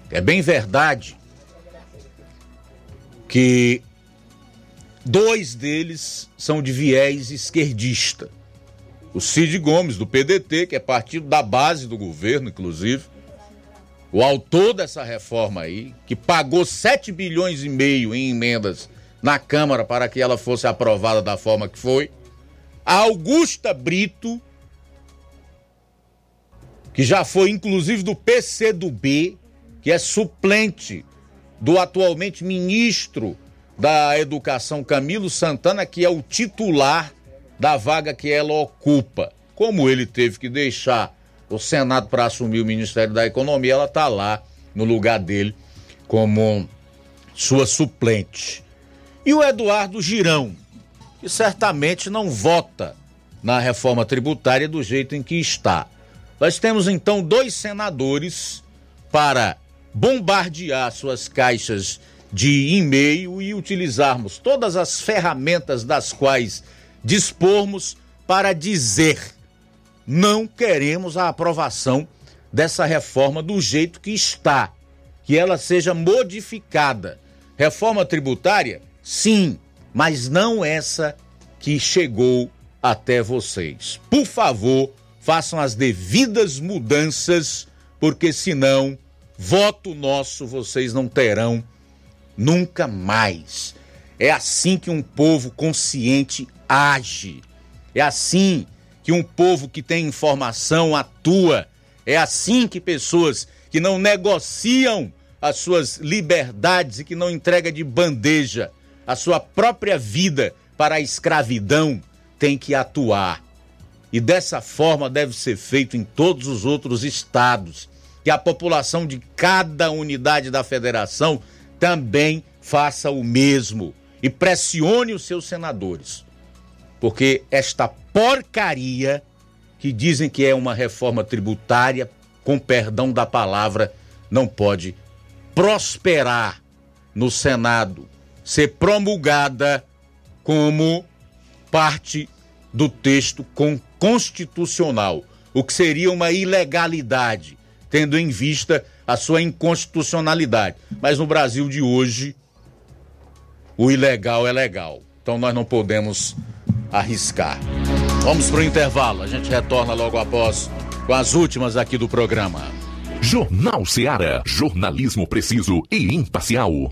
É bem verdade que dois deles são de viés esquerdista o Cid Gomes, do PDT, que é partido da base do governo, inclusive, o autor dessa reforma aí, que pagou 7 bilhões e meio em emendas na Câmara para que ela fosse aprovada da forma que foi. A Augusta Brito, que já foi inclusive do PCdoB, que é suplente do atualmente ministro da Educação Camilo Santana, que é o titular da vaga que ela ocupa. Como ele teve que deixar o Senado para assumir o Ministério da Economia, ela está lá no lugar dele como sua suplente. E o Eduardo Girão, que certamente não vota na reforma tributária do jeito em que está. Nós temos então dois senadores para bombardear suas caixas de e-mail e utilizarmos todas as ferramentas das quais dispormos para dizer: não queremos a aprovação dessa reforma do jeito que está, que ela seja modificada. Reforma tributária? Sim, mas não essa que chegou até vocês. Por favor, façam as devidas mudanças, porque senão, voto nosso vocês não terão nunca mais. É assim que um povo consciente age. É assim que um povo que tem informação atua. É assim que pessoas que não negociam as suas liberdades e que não entrega de bandeja a sua própria vida para a escravidão têm que atuar. E dessa forma deve ser feito em todos os outros estados. Que a população de cada unidade da federação também faça o mesmo e pressione os seus senadores porque esta porcaria que dizem que é uma reforma tributária, com perdão da palavra, não pode prosperar no Senado, ser promulgada como parte do texto constitucional, o que seria uma ilegalidade, tendo em vista a sua inconstitucionalidade. Mas no Brasil de hoje, o ilegal é legal. Então nós não podemos arriscar. Vamos para o intervalo, a gente retorna logo após com as últimas aqui do programa. Jornal Seara. Jornalismo preciso e imparcial.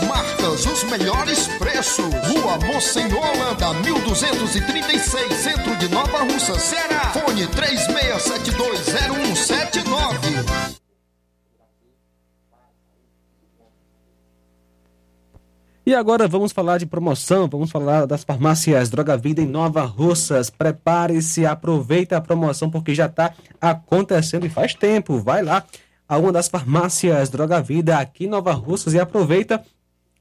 melhores marcas, os melhores preços. Rua Mocenola, Holanda, 1236, centro de Nova Russa, Ceará. Fone 36720179. E agora vamos falar de promoção, vamos falar das farmácias Droga Vida em Nova Russas. Prepare-se, aproveita a promoção porque já está acontecendo e faz tempo. Vai lá a uma das farmácias Droga Vida aqui em Nova Russas e aproveita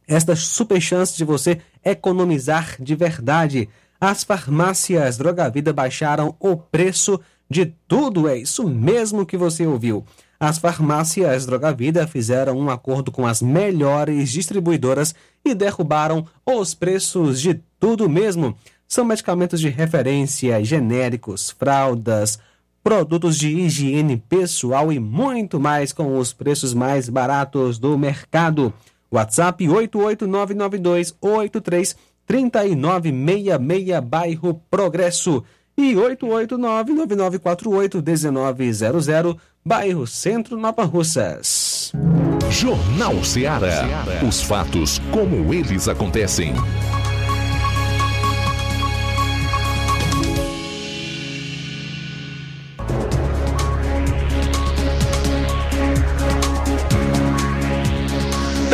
esta super chance de você economizar de verdade. As farmácias Droga Vida baixaram o preço de tudo, é isso mesmo que você ouviu. As farmácias Droga Vida fizeram um acordo com as melhores distribuidoras e derrubaram os preços de tudo mesmo. São medicamentos de referência, genéricos, fraldas, produtos de higiene pessoal e muito mais com os preços mais baratos do mercado. WhatsApp 8899283 3966 bairro Progresso e 889-9948-1900, bairro Centro Nova Russas. Jornal Seara. Os fatos como eles acontecem.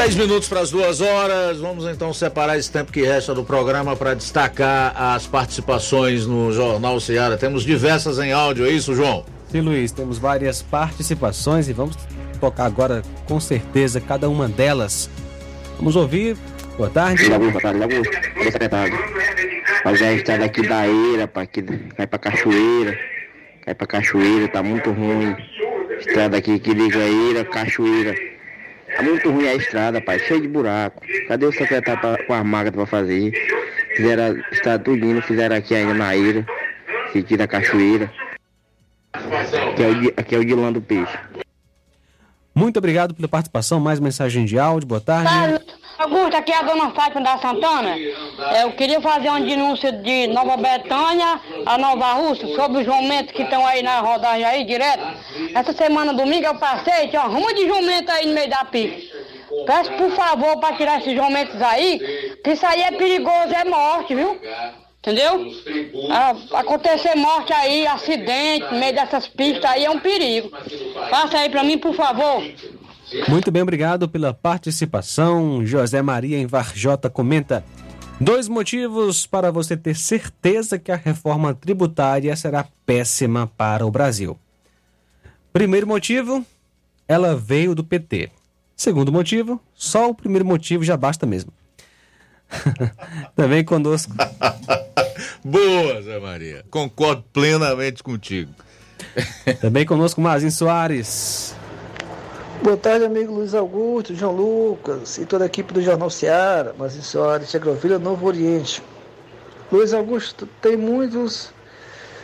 Dez minutos para as duas horas. Vamos então separar esse tempo que resta do programa para destacar as participações no Jornal Seara. Temos diversas em áudio, é isso, João? Sim, Luiz, temos várias participações e vamos tocar agora com certeza cada uma delas. Vamos ouvir. Boa tarde. Logo, boa tarde, logo, secretário. Fazer a estrada aqui da Eira, pra aqui, cai pra Cachoeira. Cai pra Cachoeira, tá muito ruim. Estrada aqui que liga Eira, Cachoeira. Tá muito ruim a estrada, pai, cheio de buraco. Cadê o secretário pra, com a máquina pra fazer? Fizeram a estrada tudinho, fizeram aqui ainda na Eira, sentido da Cachoeira. Aqui é o, aqui é o Dilão do Peixe. Muito obrigado pela participação. Mais mensagem de áudio. Boa tarde. Augusto, aqui é a dona Fátima da Santana. Eu queria fazer uma denúncia de Nova Betânia a Nova Rússia sobre os jumentos que estão aí na rodagem aí direto. Essa semana, domingo, eu passei, tinha uma ruma de jumento aí no meio da pista. Peço por favor para tirar esses jumentos aí, que isso aí é perigoso, é morte, viu? Entendeu? Ah, acontecer morte aí, acidente, no meio dessas pistas aí é um perigo. Passa aí para mim, por favor. Muito bem, obrigado pela participação. José Maria em Varjota comenta. Dois motivos para você ter certeza que a reforma tributária será péssima para o Brasil. Primeiro motivo, ela veio do PT. Segundo motivo, só o primeiro motivo já basta mesmo. Também conosco. Boa, Zé Maria. Concordo plenamente contigo. Também conosco Mazinho Soares. Boa tarde, amigo Luiz Augusto, João Lucas e toda a equipe do Jornal Seara, Mazinho Soares, Chegrovilha, Novo Oriente. Luiz Augusto, tem muitos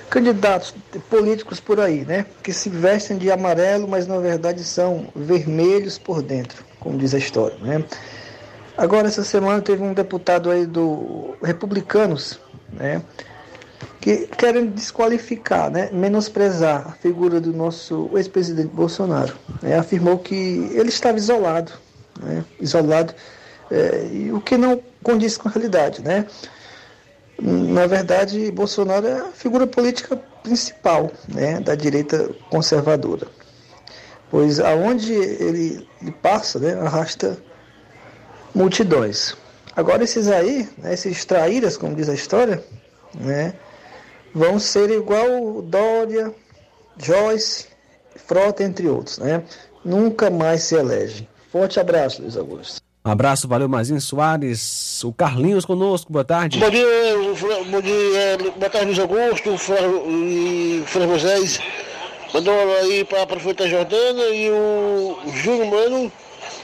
candidatos políticos por aí, né? Que se vestem de amarelo, mas na verdade são vermelhos por dentro, como diz a história, né? Agora, essa semana teve um deputado aí do Republicanos, né? Que querem desqualificar, né? Menosprezar a figura do nosso ex-presidente Bolsonaro. Né? Afirmou que ele estava isolado, né? Isolado, é, e o que não condiz com a realidade, né? Na verdade, Bolsonaro é a figura política principal né, da direita conservadora. Pois aonde ele, ele passa, né, arrasta multidões. Agora esses aí, né, esses traíras, como diz a história, né, vão ser igual Dória, Joyce, Frota, entre outros. Né? Nunca mais se elege. Forte abraço, Luiz Augusto. Um abraço, valeu, Mazinho Soares. O Carlinhos conosco, boa tarde. Bom dia, bom dia, boa tarde, Luiz Augusto e Fran Moisés. Mandou aí para a prefeita Jordana e o Júnior Mano,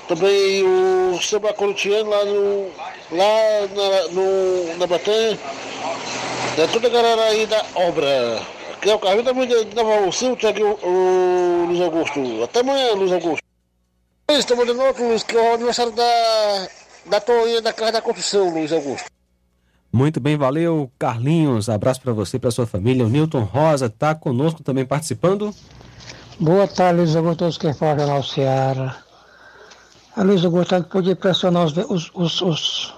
também o Samba Corutiano lá, no, lá na, no, na Batanha. É toda a galera aí da obra. Que é o Carlinhos também de Nova Silva, aqui o, o Luiz Augusto. Até amanhã, Luiz Augusto. Estamos de novo, Luiz, que é o aniversário da, da Toinha da Casa da Construção, Luiz Augusto. Muito bem, valeu, Carlinhos. Abraço para você e para sua família. O Newton Rosa está conosco também participando. Boa tarde, Luiz Augusto, todos que falam Jornal Seara. A Luiz Augusto podia pressionar os, os, os, os,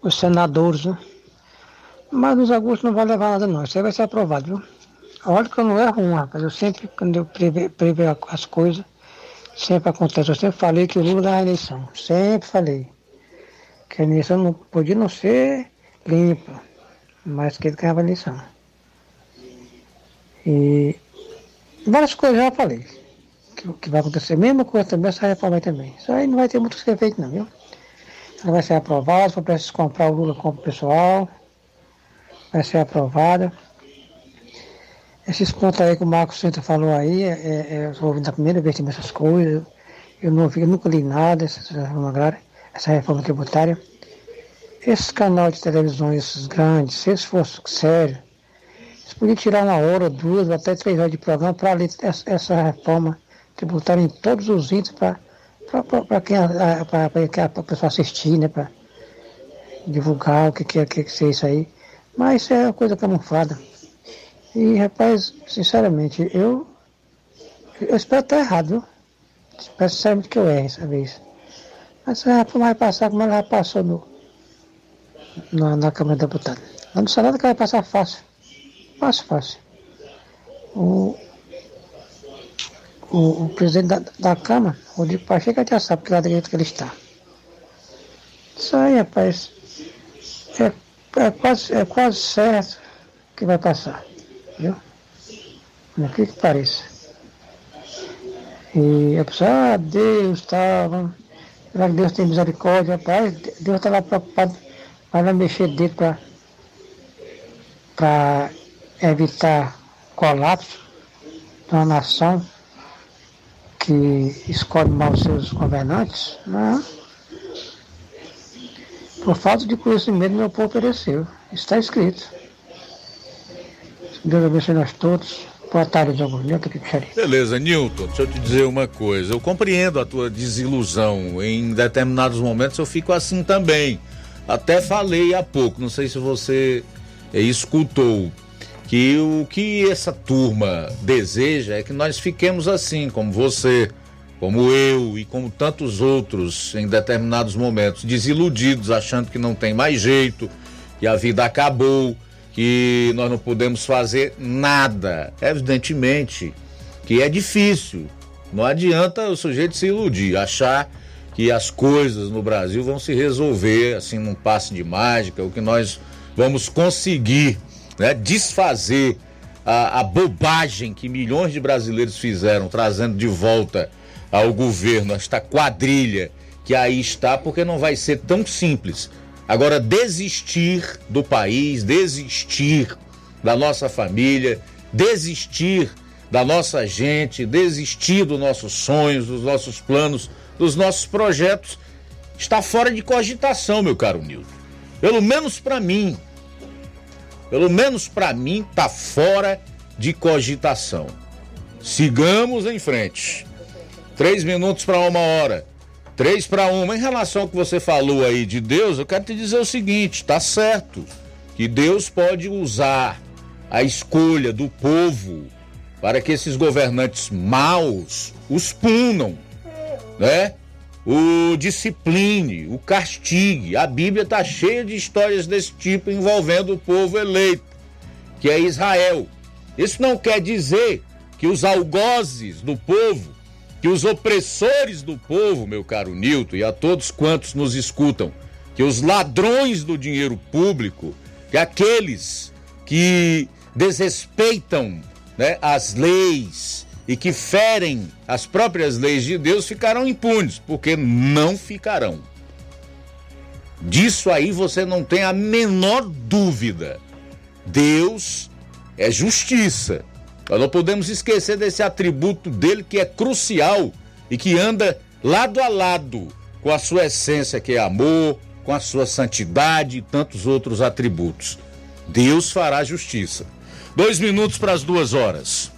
os senadores, né? Mas Luiz Augusto não vai levar nada, não. Isso aí vai ser aprovado, viu? Olha que eu não erro um, rapaz. Eu sempre, quando eu preve, preve as coisas, Sempre acontece. Eu sempre falei que o Lula ganha a eleição. Sempre falei. Que a eleição não podia não ser limpa, mas que ele ganhava a eleição. E várias coisas eu já falei. Que, que vai acontecer. Mesma coisa também, essa reforma aí também. Isso aí não vai ter muito que ser feito não, viu? Ela vai ser aprovada, for preciso comprar o Lula, compra o pessoal. Vai ser aprovada. Esses pontos aí que o Marcos Santos falou aí, é, é, eu estou ouvindo a primeira vez também essas coisas. Eu não eu nunca li nada, essa reforma agrária, essa reforma tributária. Esses canais de televisão, esses grandes, se eles fossem sérios, eles podiam tirar uma hora, duas, até três horas de programa para ler essa, essa reforma tributária em todos os itens para quem para a pessoa assistir, né? Para divulgar o que, que, que, que é isso aí. Mas isso é uma coisa camuflada. E, rapaz, sinceramente, eu, eu espero estar errado? Espero sinceramente que eu erre essa vez. Mas reforma vai passar como ela passou no, na, na Câmara de Deputados. Lá no Senado que vai passar fácil. Fácil, fácil. O, o, o presidente da, da Câmara, o Rodrigo Pacheco, já sabe que lado direito que ele está. Isso aí, rapaz, é, é, quase, é quase certo que vai passar. Viu? Por que que pareça. E a pessoa, ah, Deus estava. Será que Deus tem misericórdia? Rapaz, Deus está lá preocupado, vai lá mexer dele para evitar colapso de uma nação que escolhe mal seus governantes. Não. Por falta de conhecimento, meu povo pereceu. Está escrito. Deus abençoe nós todos. Boa tarde, Diogo. Nilton Beleza, Nilton, deixa eu te dizer uma coisa. Eu compreendo a tua desilusão. Em determinados momentos eu fico assim também. Até falei há pouco, não sei se você escutou, que o que essa turma deseja é que nós fiquemos assim, como você, como eu e como tantos outros em determinados momentos, desiludidos, achando que não tem mais jeito, que a vida acabou que nós não podemos fazer nada. Evidentemente que é difícil. Não adianta o sujeito se iludir, achar que as coisas no Brasil vão se resolver assim num passe de mágica, o que nós vamos conseguir né, desfazer a, a bobagem que milhões de brasileiros fizeram, trazendo de volta ao governo esta quadrilha que aí está, porque não vai ser tão simples. Agora, desistir do país, desistir da nossa família, desistir da nossa gente, desistir dos nossos sonhos, dos nossos planos, dos nossos projetos, está fora de cogitação, meu caro Nilton. Pelo menos para mim. Pelo menos para mim está fora de cogitação. Sigamos em frente. Três minutos para uma hora. Três para uma. Em relação ao que você falou aí de Deus, eu quero te dizer o seguinte: tá certo que Deus pode usar a escolha do povo para que esses governantes maus os punam, né? O discipline, o castigue. A Bíblia está cheia de histórias desse tipo envolvendo o povo eleito, que é Israel. Isso não quer dizer que os algozes do povo que os opressores do povo, meu caro Nilton, e a todos quantos nos escutam, que os ladrões do dinheiro público, que aqueles que desrespeitam né, as leis e que ferem as próprias leis de Deus ficarão impunes, porque não ficarão. Disso aí você não tem a menor dúvida. Deus é justiça. Nós não podemos esquecer desse atributo dele que é crucial e que anda lado a lado com a sua essência, que é amor, com a sua santidade e tantos outros atributos. Deus fará justiça. Dois minutos para as duas horas.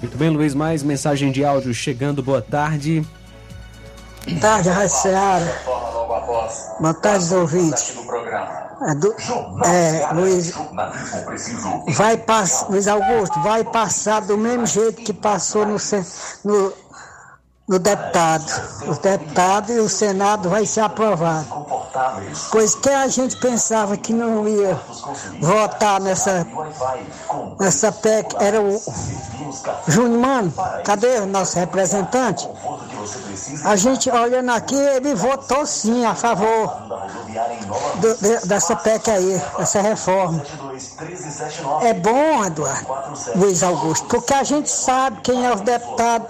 Muito bem, Luiz, mais mensagem de áudio chegando. Boa tarde. Boa tarde, Rádio Seara. Boa tarde, ouvintes. Do, é, Luiz, vai passar, Luiz Augusto, vai passar do mesmo jeito que passou no, no, no deputado. Os deputados e o Senado vai ser aprovado. Pois que a gente pensava que não ia votar nessa, nessa PEC era o Júnior Mano, cadê o nosso representante? A gente olhando aqui, ele votou sim a favor do, de, dessa PEC aí, essa reforma. É bom, Eduardo, Luiz Augusto, porque a gente sabe quem é o deputado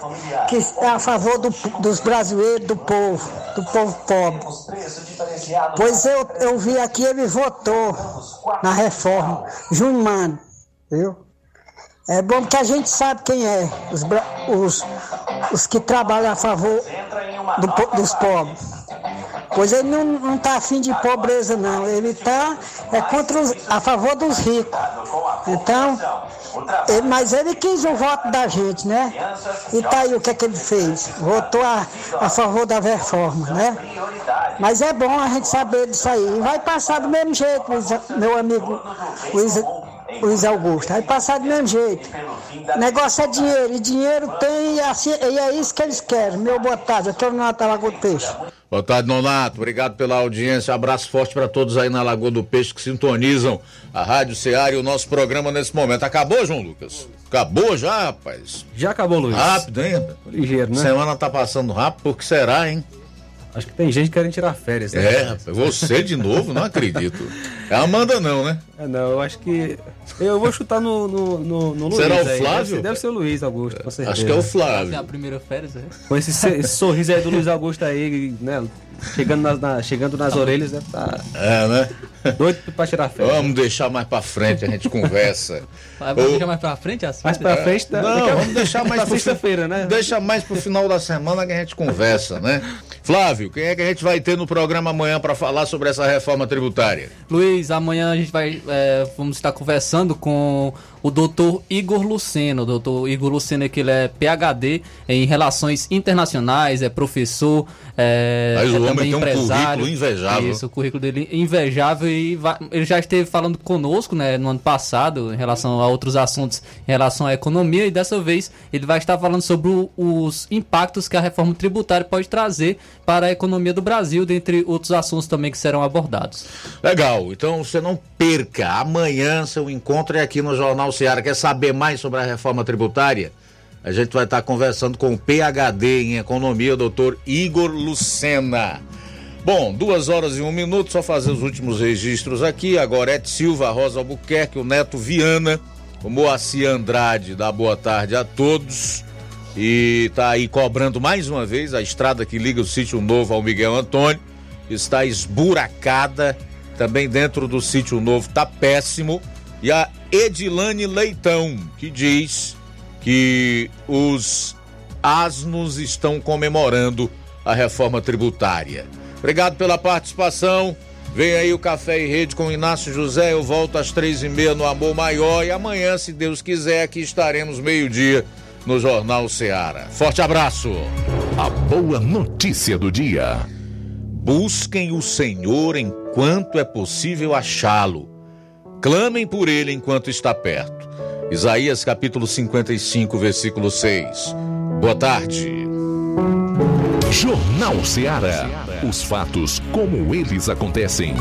que é a favor do, dos brasileiros, do povo, do povo pobre. Pois eu, eu vi aqui, ele votou na reforma. Júnior Mano, viu? É bom que a gente sabe quem é, os, os, os que trabalham a favor do, dos pobres. Pois ele não está afim de pobreza, não. Ele está é contra os, a favor dos ricos. Então, mas ele quis o voto da gente, né? E tá aí o que é que ele fez. Votou a, a favor da reforma, né? Mas é bom a gente saber disso aí. E vai passar do mesmo jeito, meu amigo Luiz, Luiz Augusto. Vai passar do mesmo jeito. Negócio é dinheiro, e dinheiro tem, e, assim, e é isso que eles querem. Meu boa tarde, eu estou no Natal Lagoa do Peixe. Boa tarde, Nonato. Obrigado pela audiência. Abraço forte para todos aí na Lagoa do Peixe que sintonizam a Rádio Ceará e o nosso programa nesse momento. Acabou, João Lucas? Acabou já, rapaz? Já acabou, Luiz. Rápido, hein? Ligeiro, né? Semana tá passando rápido, por que será, hein? Acho que tem gente querendo tirar férias. Né? É, rapaz, você de novo, não acredito. É a Amanda não, né? É, não, eu acho que. Eu vou chutar no, no, no, no Luiz. Será o aí. Flávio? Deve ser, deve ser o Luiz Augusto, com certeza. Acho que é o Flávio. É a primeira férias, é? Com esse, esse sorriso aí do Luiz Augusto aí, né? Chegando nas, na, chegando nas orelhas, deve tá. É, né? Doido pra tirar férias. Vamos deixar mais pra frente, a gente conversa. Vamos Ou... deixar mais pra frente as Mais pra frente, tá? Não, vamos deixar mais pra sexta-feira, né? Deixa mais pro final da semana que a gente conversa, né? Flávio, quem é que a gente vai ter no programa amanhã para falar sobre essa reforma tributária? Luiz, amanhã a gente vai. É, vamos estar conversando com o doutor Igor Luceno. O doutor Igor Luceno, que ele é PhD em Relações Internacionais, é professor, é, Mas é o homem também tem um empresário. currículo invejável. Isso, o currículo dele é invejável e vai- ele já esteve falando conosco, né, no ano passado, em relação a outros assuntos em relação à economia, e dessa vez ele vai estar falando sobre o- os impactos que a reforma tributária pode trazer para a economia do Brasil, dentre outros assuntos também que serão abordados. Legal, então você não perca. Amanhã seu encontro é aqui no Jornal Ceará. Quer saber mais sobre a reforma tributária? A gente vai estar conversando com o PhD em economia, doutor Igor Lucena. Bom, duas horas e um minuto, só fazer os últimos registros aqui. Agora Ed Silva, Rosa Albuquerque, o Neto Viana, o Moacir Andrade, dá boa tarde a todos. E tá aí cobrando mais uma vez a estrada que liga o sítio novo ao Miguel Antônio. Está esburacada. Também dentro do sítio novo tá péssimo. E a Edilane Leitão, que diz que os asnos estão comemorando a reforma tributária. Obrigado pela participação. Vem aí o Café e Rede com Inácio José. Eu volto às três e meia no Amor Maior. E amanhã, se Deus quiser, aqui estaremos meio-dia no Jornal Seara. Forte abraço. A boa notícia do dia. Busquem o Senhor enquanto é possível achá-lo. Clamem por ele enquanto está perto. Isaías capítulo 55, versículo 6. Boa tarde. Jornal Seara. Os fatos como eles acontecem.